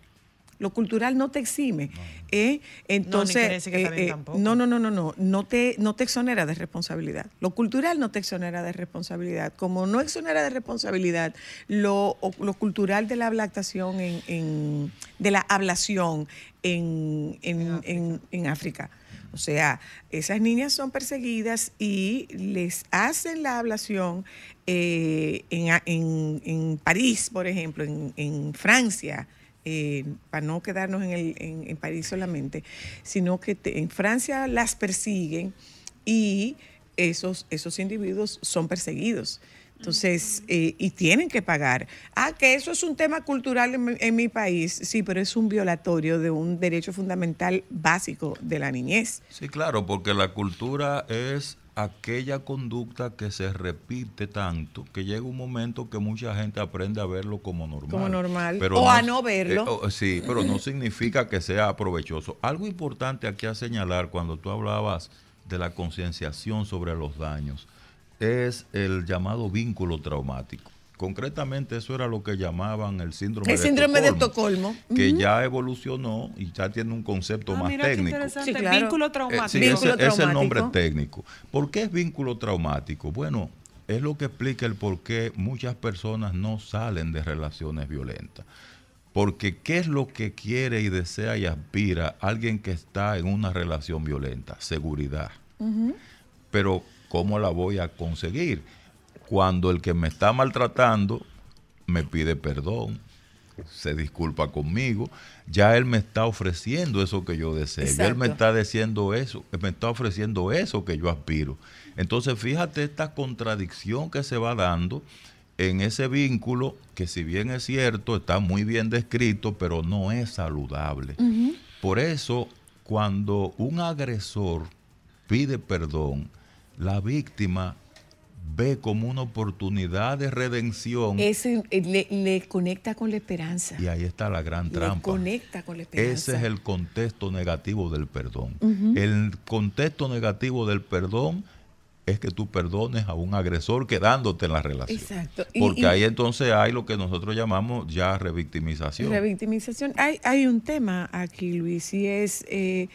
Lo cultural no te exime. ¿eh? Entonces, eh, eh, tampoco. no, no, no, no, no, no te, no te exonera de responsabilidad. Lo cultural no te exonera de responsabilidad. Como no exonera de responsabilidad lo, o- lo cultural de la ablación en, en- de la ablación en, en, en- en África. O sea, esas niñas son perseguidas y les hacen la ablación eh, en, en- en París, por ejemplo, en, en Francia, eh, para no quedarnos en, el, en, en París solamente, sino que te- en Francia las persiguen y esos, esos individuos son perseguidos. Entonces, eh, y tienen que pagar. Ah, que eso es un tema cultural en mi, en mi país, sí, pero es un violatorio de un derecho fundamental básico de la niñez. Sí, claro, porque la cultura es aquella conducta que se repite tanto que llega un momento que mucha gente aprende a verlo como normal. Como normal, o a no verlo. eh, o- sí, pero no significa que sea provechoso. Algo importante aquí a señalar cuando tú hablabas de la concienciación sobre los daños es el llamado vínculo traumático. Concretamente eso era lo que llamaban el síndrome El de síndrome de Estocolmo, Estocolmo. que ya evolucionó y ya tiene un concepto Ah, más mira qué técnico. interesante. Sí, claro. Vínculo Eh, traumático. sí, Vínculo ese es el nombre técnico. ¿Por qué es vínculo traumático? Bueno, es lo que explica el por qué muchas personas no salen de relaciones violentas. Porque ¿qué es lo que quiere y desea y aspira alguien que está en una relación violenta? Seguridad. Pero ¿cómo la voy a conseguir? Cuando el que me está maltratando me pide perdón, se disculpa conmigo, ya él me está ofreciendo eso que yo deseo, ya él me está diciendo eso, me está ofreciendo eso que yo aspiro. Entonces, fíjate esta contradicción que se va dando en ese vínculo que si bien es cierto, está muy bien descrito, pero no es saludable. Por eso, cuando un agresor pide perdón, la víctima ve como una oportunidad de redención Ese, eh, le, le conecta con la esperanza. y ahí está la gran Le trampa. conecta con la esperanza. Ese es el contexto negativo del perdón. El contexto negativo del perdón es que tú perdones a un agresor quedándote en la relación. Exacto. Y- Porque y- ahí entonces hay lo que nosotros llamamos ya revictimización. Revictimización. Hay, hay un tema aquí, Luis, y es eh,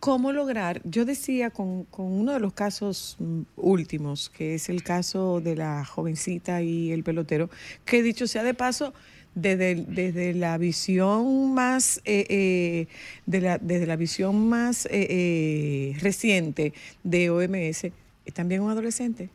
cómo lograr. Yo decía con, con uno de los casos mm, últimos, que es el caso de la jovencita y el pelotero, que dicho sea de paso, desde, desde la visión más eh, eh, de la, desde la visión más eh, eh, reciente de OMS, es también un adolescente.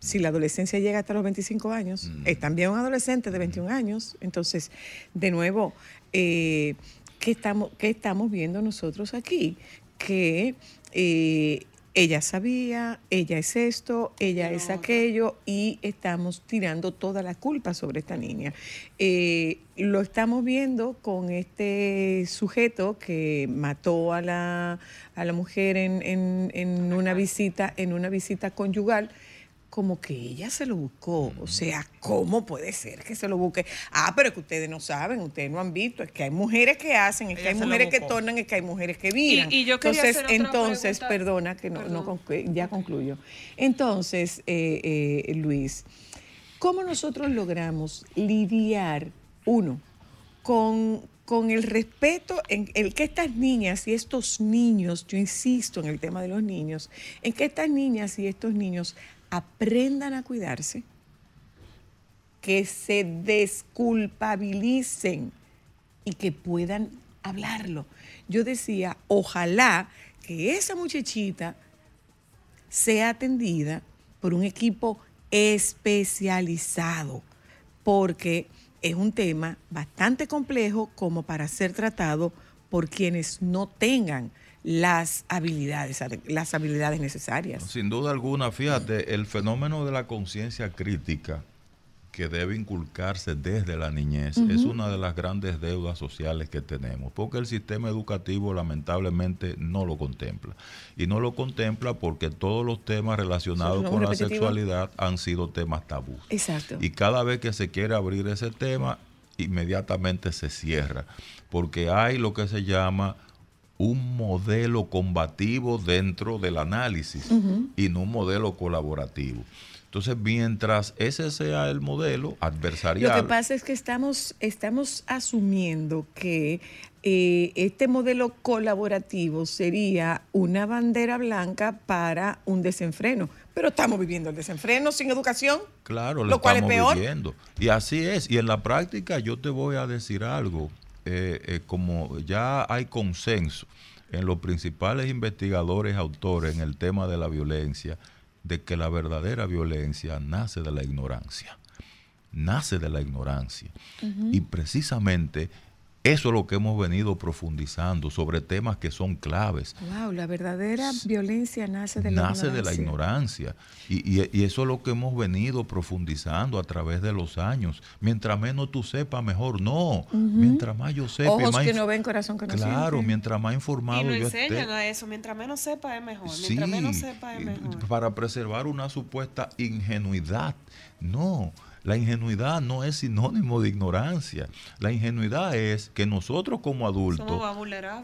Si la adolescencia llega hasta los 25 años, es también un adolescente de 21 años. Entonces, de nuevo, ¿qué, estamos, ¿qué estamos viendo nosotros aquí? Que eh, ella sabía, ella es esto, ella es aquello, y estamos tirando toda la culpa sobre esta niña. Eh, lo estamos viendo con este sujeto que mató a la, a la mujer en, en- en una visita, en una visita conyugal como que ella se lo buscó. O sea, ¿cómo puede ser que se lo busque? Ah, pero es que ustedes no saben, ustedes no han visto. Es que hay mujeres que hacen, es que hay mujeres que tornan, es que hay mujeres que viran. Y- y yo quería entonces, hacer otra entonces, pregunta. perdona que no, Perdón. conclu- ya concluyo. Entonces, eh, eh, Luis, ¿cómo nosotros logramos lidiar, uno, con, con el respeto en el que estas niñas y estos niños, yo insisto en el tema de los niños, en que estas niñas y estos niños aprendan a cuidarse, que se desculpabilicen y que puedan hablarlo. Yo decía, ojalá que esa muchachita sea atendida por un equipo especializado, porque es un tema bastante complejo como para ser tratado por quienes no tengan las habilidades, ade- las habilidades necesarias. Sin duda alguna, fíjate, el fenómeno de la conciencia crítica que debe inculcarse desde la niñez es una de las grandes deudas sociales que tenemos, porque el sistema educativo lamentablemente no lo contempla. Y no lo contempla porque todos los temas relacionados con la sexualidad han sido temas tabú. Exacto. Y cada vez que se quiere abrir ese tema, inmediatamente se cierra, porque hay lo que se llama un modelo combativo dentro del análisis y no un modelo colaborativo. Entonces, mientras ese sea el modelo adversarial, Lo que pasa es que estamos, estamos asumiendo que eh, este modelo colaborativo sería una bandera blanca para un desenfreno. Pero estamos viviendo el desenfreno sin educación. Claro, lo, lo cual es estamos peor. viviendo. Y así es. Y en la práctica yo te voy a decir algo. Eh, eh, como ya hay consenso en los principales investigadores, autores en el tema de la violencia, de que la verdadera violencia nace de la ignorancia. Nace de la ignorancia. Y precisamente eso es lo que hemos venido profundizando sobre temas que son claves Wow, la verdadera violencia nace de la nace de la ignorancia. ignorancia. Y, y- y eso es lo que hemos venido profundizando a través de los años. Mientras menos tú sepas, mejor. No, mientras más yo sepa. y Ojos más que no ven, corazón que no Claro, siente. mientras más informado Y nos yo enseñan esté. a eso. Mientras menos sepa es mejor. Sí, Mientras menos sepa es y- mejor. para preservar una supuesta ingenuidad. No, la ingenuidad no es sinónimo de ignorancia. La ingenuidad es que nosotros como adultos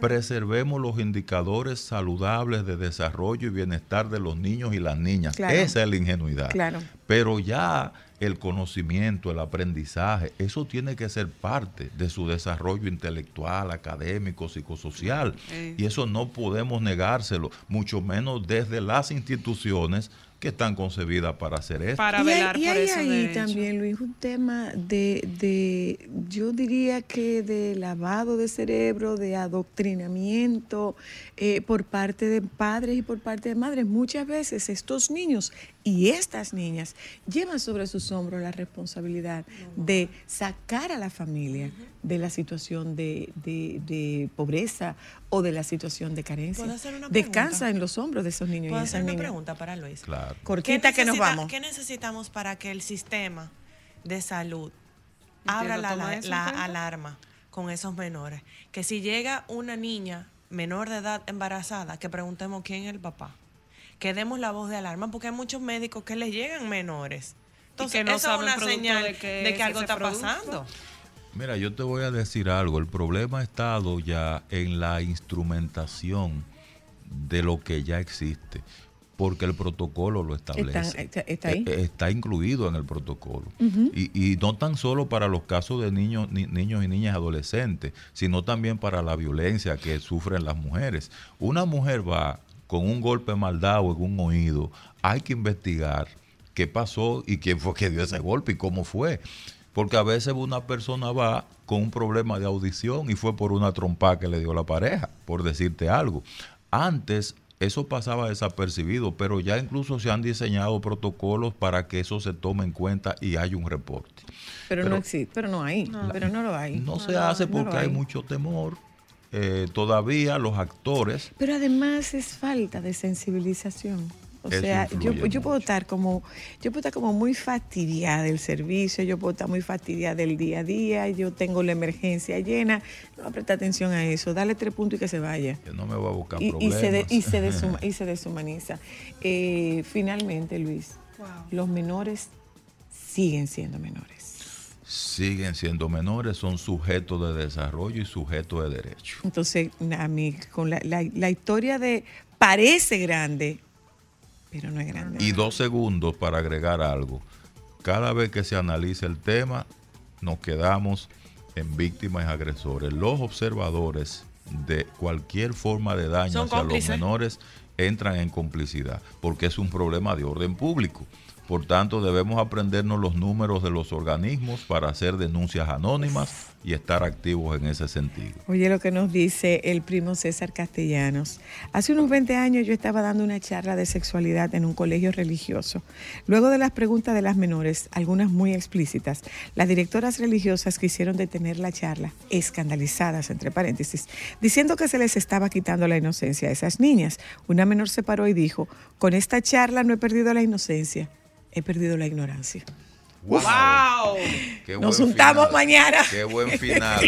preservemos los indicadores saludables de desarrollo y bienestar de los niños y las niñas. Claro. Esa es la ingenuidad. Claro. Pero ya el conocimiento, el aprendizaje, eso tiene que ser parte de su desarrollo intelectual, académico, psicosocial. Sí. Y eso no podemos negárselo, mucho menos desde las instituciones que están concebidas para hacer esto. Para y velar hay, y por hay esos ahí derechos. también, Luis, un tema de, de, yo diría que de lavado de cerebro, de adoctrinamiento eh, por parte de padres y por parte de madres. Muchas veces estos niños y estas niñas llevan sobre sus hombros la responsabilidad de sacar a la familia de la situación de, de- de pobreza o de la situación de carencia. ¿Puedo hacer una Descansa en los hombros de esos niños y ¿Puedo esas hacer una niñas. pregunta para Luis? Claro. Cortita que nos vamos. ¿Qué necesitamos para que el sistema de salud abra la, la- alarma con esos menores? Que si llega una niña menor de edad embarazada, que preguntemos quién es el papá. Que demos la voz de alarma, porque hay muchos médicos que les llegan menores. Entonces, que no eso es una señal de de que algo está producto. pasando. Mira, yo te voy a decir algo. El problema ha estado ya en la instrumentación de lo que ya existe, porque el protocolo lo establece. Está- está- está ahí. Eh, Está incluido en el protocolo. y, y no tan solo para los casos de niños, ni- niños y niñas adolescentes, sino también para la violencia que sufren las mujeres. Una mujer va con un golpe mal dado en un oído, hay que investigar qué pasó y quién fue que dio ese golpe y cómo fue. Porque a veces una persona va con un problema de audición y fue por una trompa que le dio la pareja, por decirte algo. Antes eso pasaba desapercibido, pero ya incluso se han diseñado protocolos para que eso se tome en cuenta y haya un reporte. Pero, Pero- no existe, pero no hay, pero no lo hay. No se hace no porque hay mucho temor. Eh, todavía los actores Pero además es falta de sensibilización. O Eso sea, yo, yo puedo estar como, yo puedo estar como muy fastidiada del servicio, yo puedo estar muy fastidiada del día a día, yo tengo la emergencia llena, no presta atención a eso, dale tres puntos y que se vaya. que no me va a buscar Y, y problemas. se de- y, se deshuma- y se deshumaniza. Eh, finalmente, Luis, los menores siguen siendo menores. Siguen siendo menores, son sujetos de desarrollo y sujetos de derecho. Entonces, a mí, con la, la- la historia de parece grande, pero no es grande. Y dos segundos para agregar algo. Cada vez que se analiza el tema, nos quedamos en víctimas y agresores. Los observadores de cualquier forma de daño Son hacia cómplices. los menores entran en complicidad, porque es un problema de orden público. Por tanto, debemos aprendernos los números de los organismos para hacer denuncias anónimas y estar activos en ese sentido. Oye lo que nos dice el primo César Castellanos. Hace unos 20 años yo estaba dando una charla de sexualidad en un colegio religioso. Luego de las preguntas de las menores, algunas muy explícitas, las directoras religiosas quisieron detener la charla, escandalizadas, entre paréntesis, diciendo que se les estaba quitando la inocencia a esas niñas. Una menor se paró y dijo, con esta charla no he perdido la inocencia, he perdido la ignorancia. ¡Wow! Qué Nos buen juntamos final. mañana. ¡Qué buen final!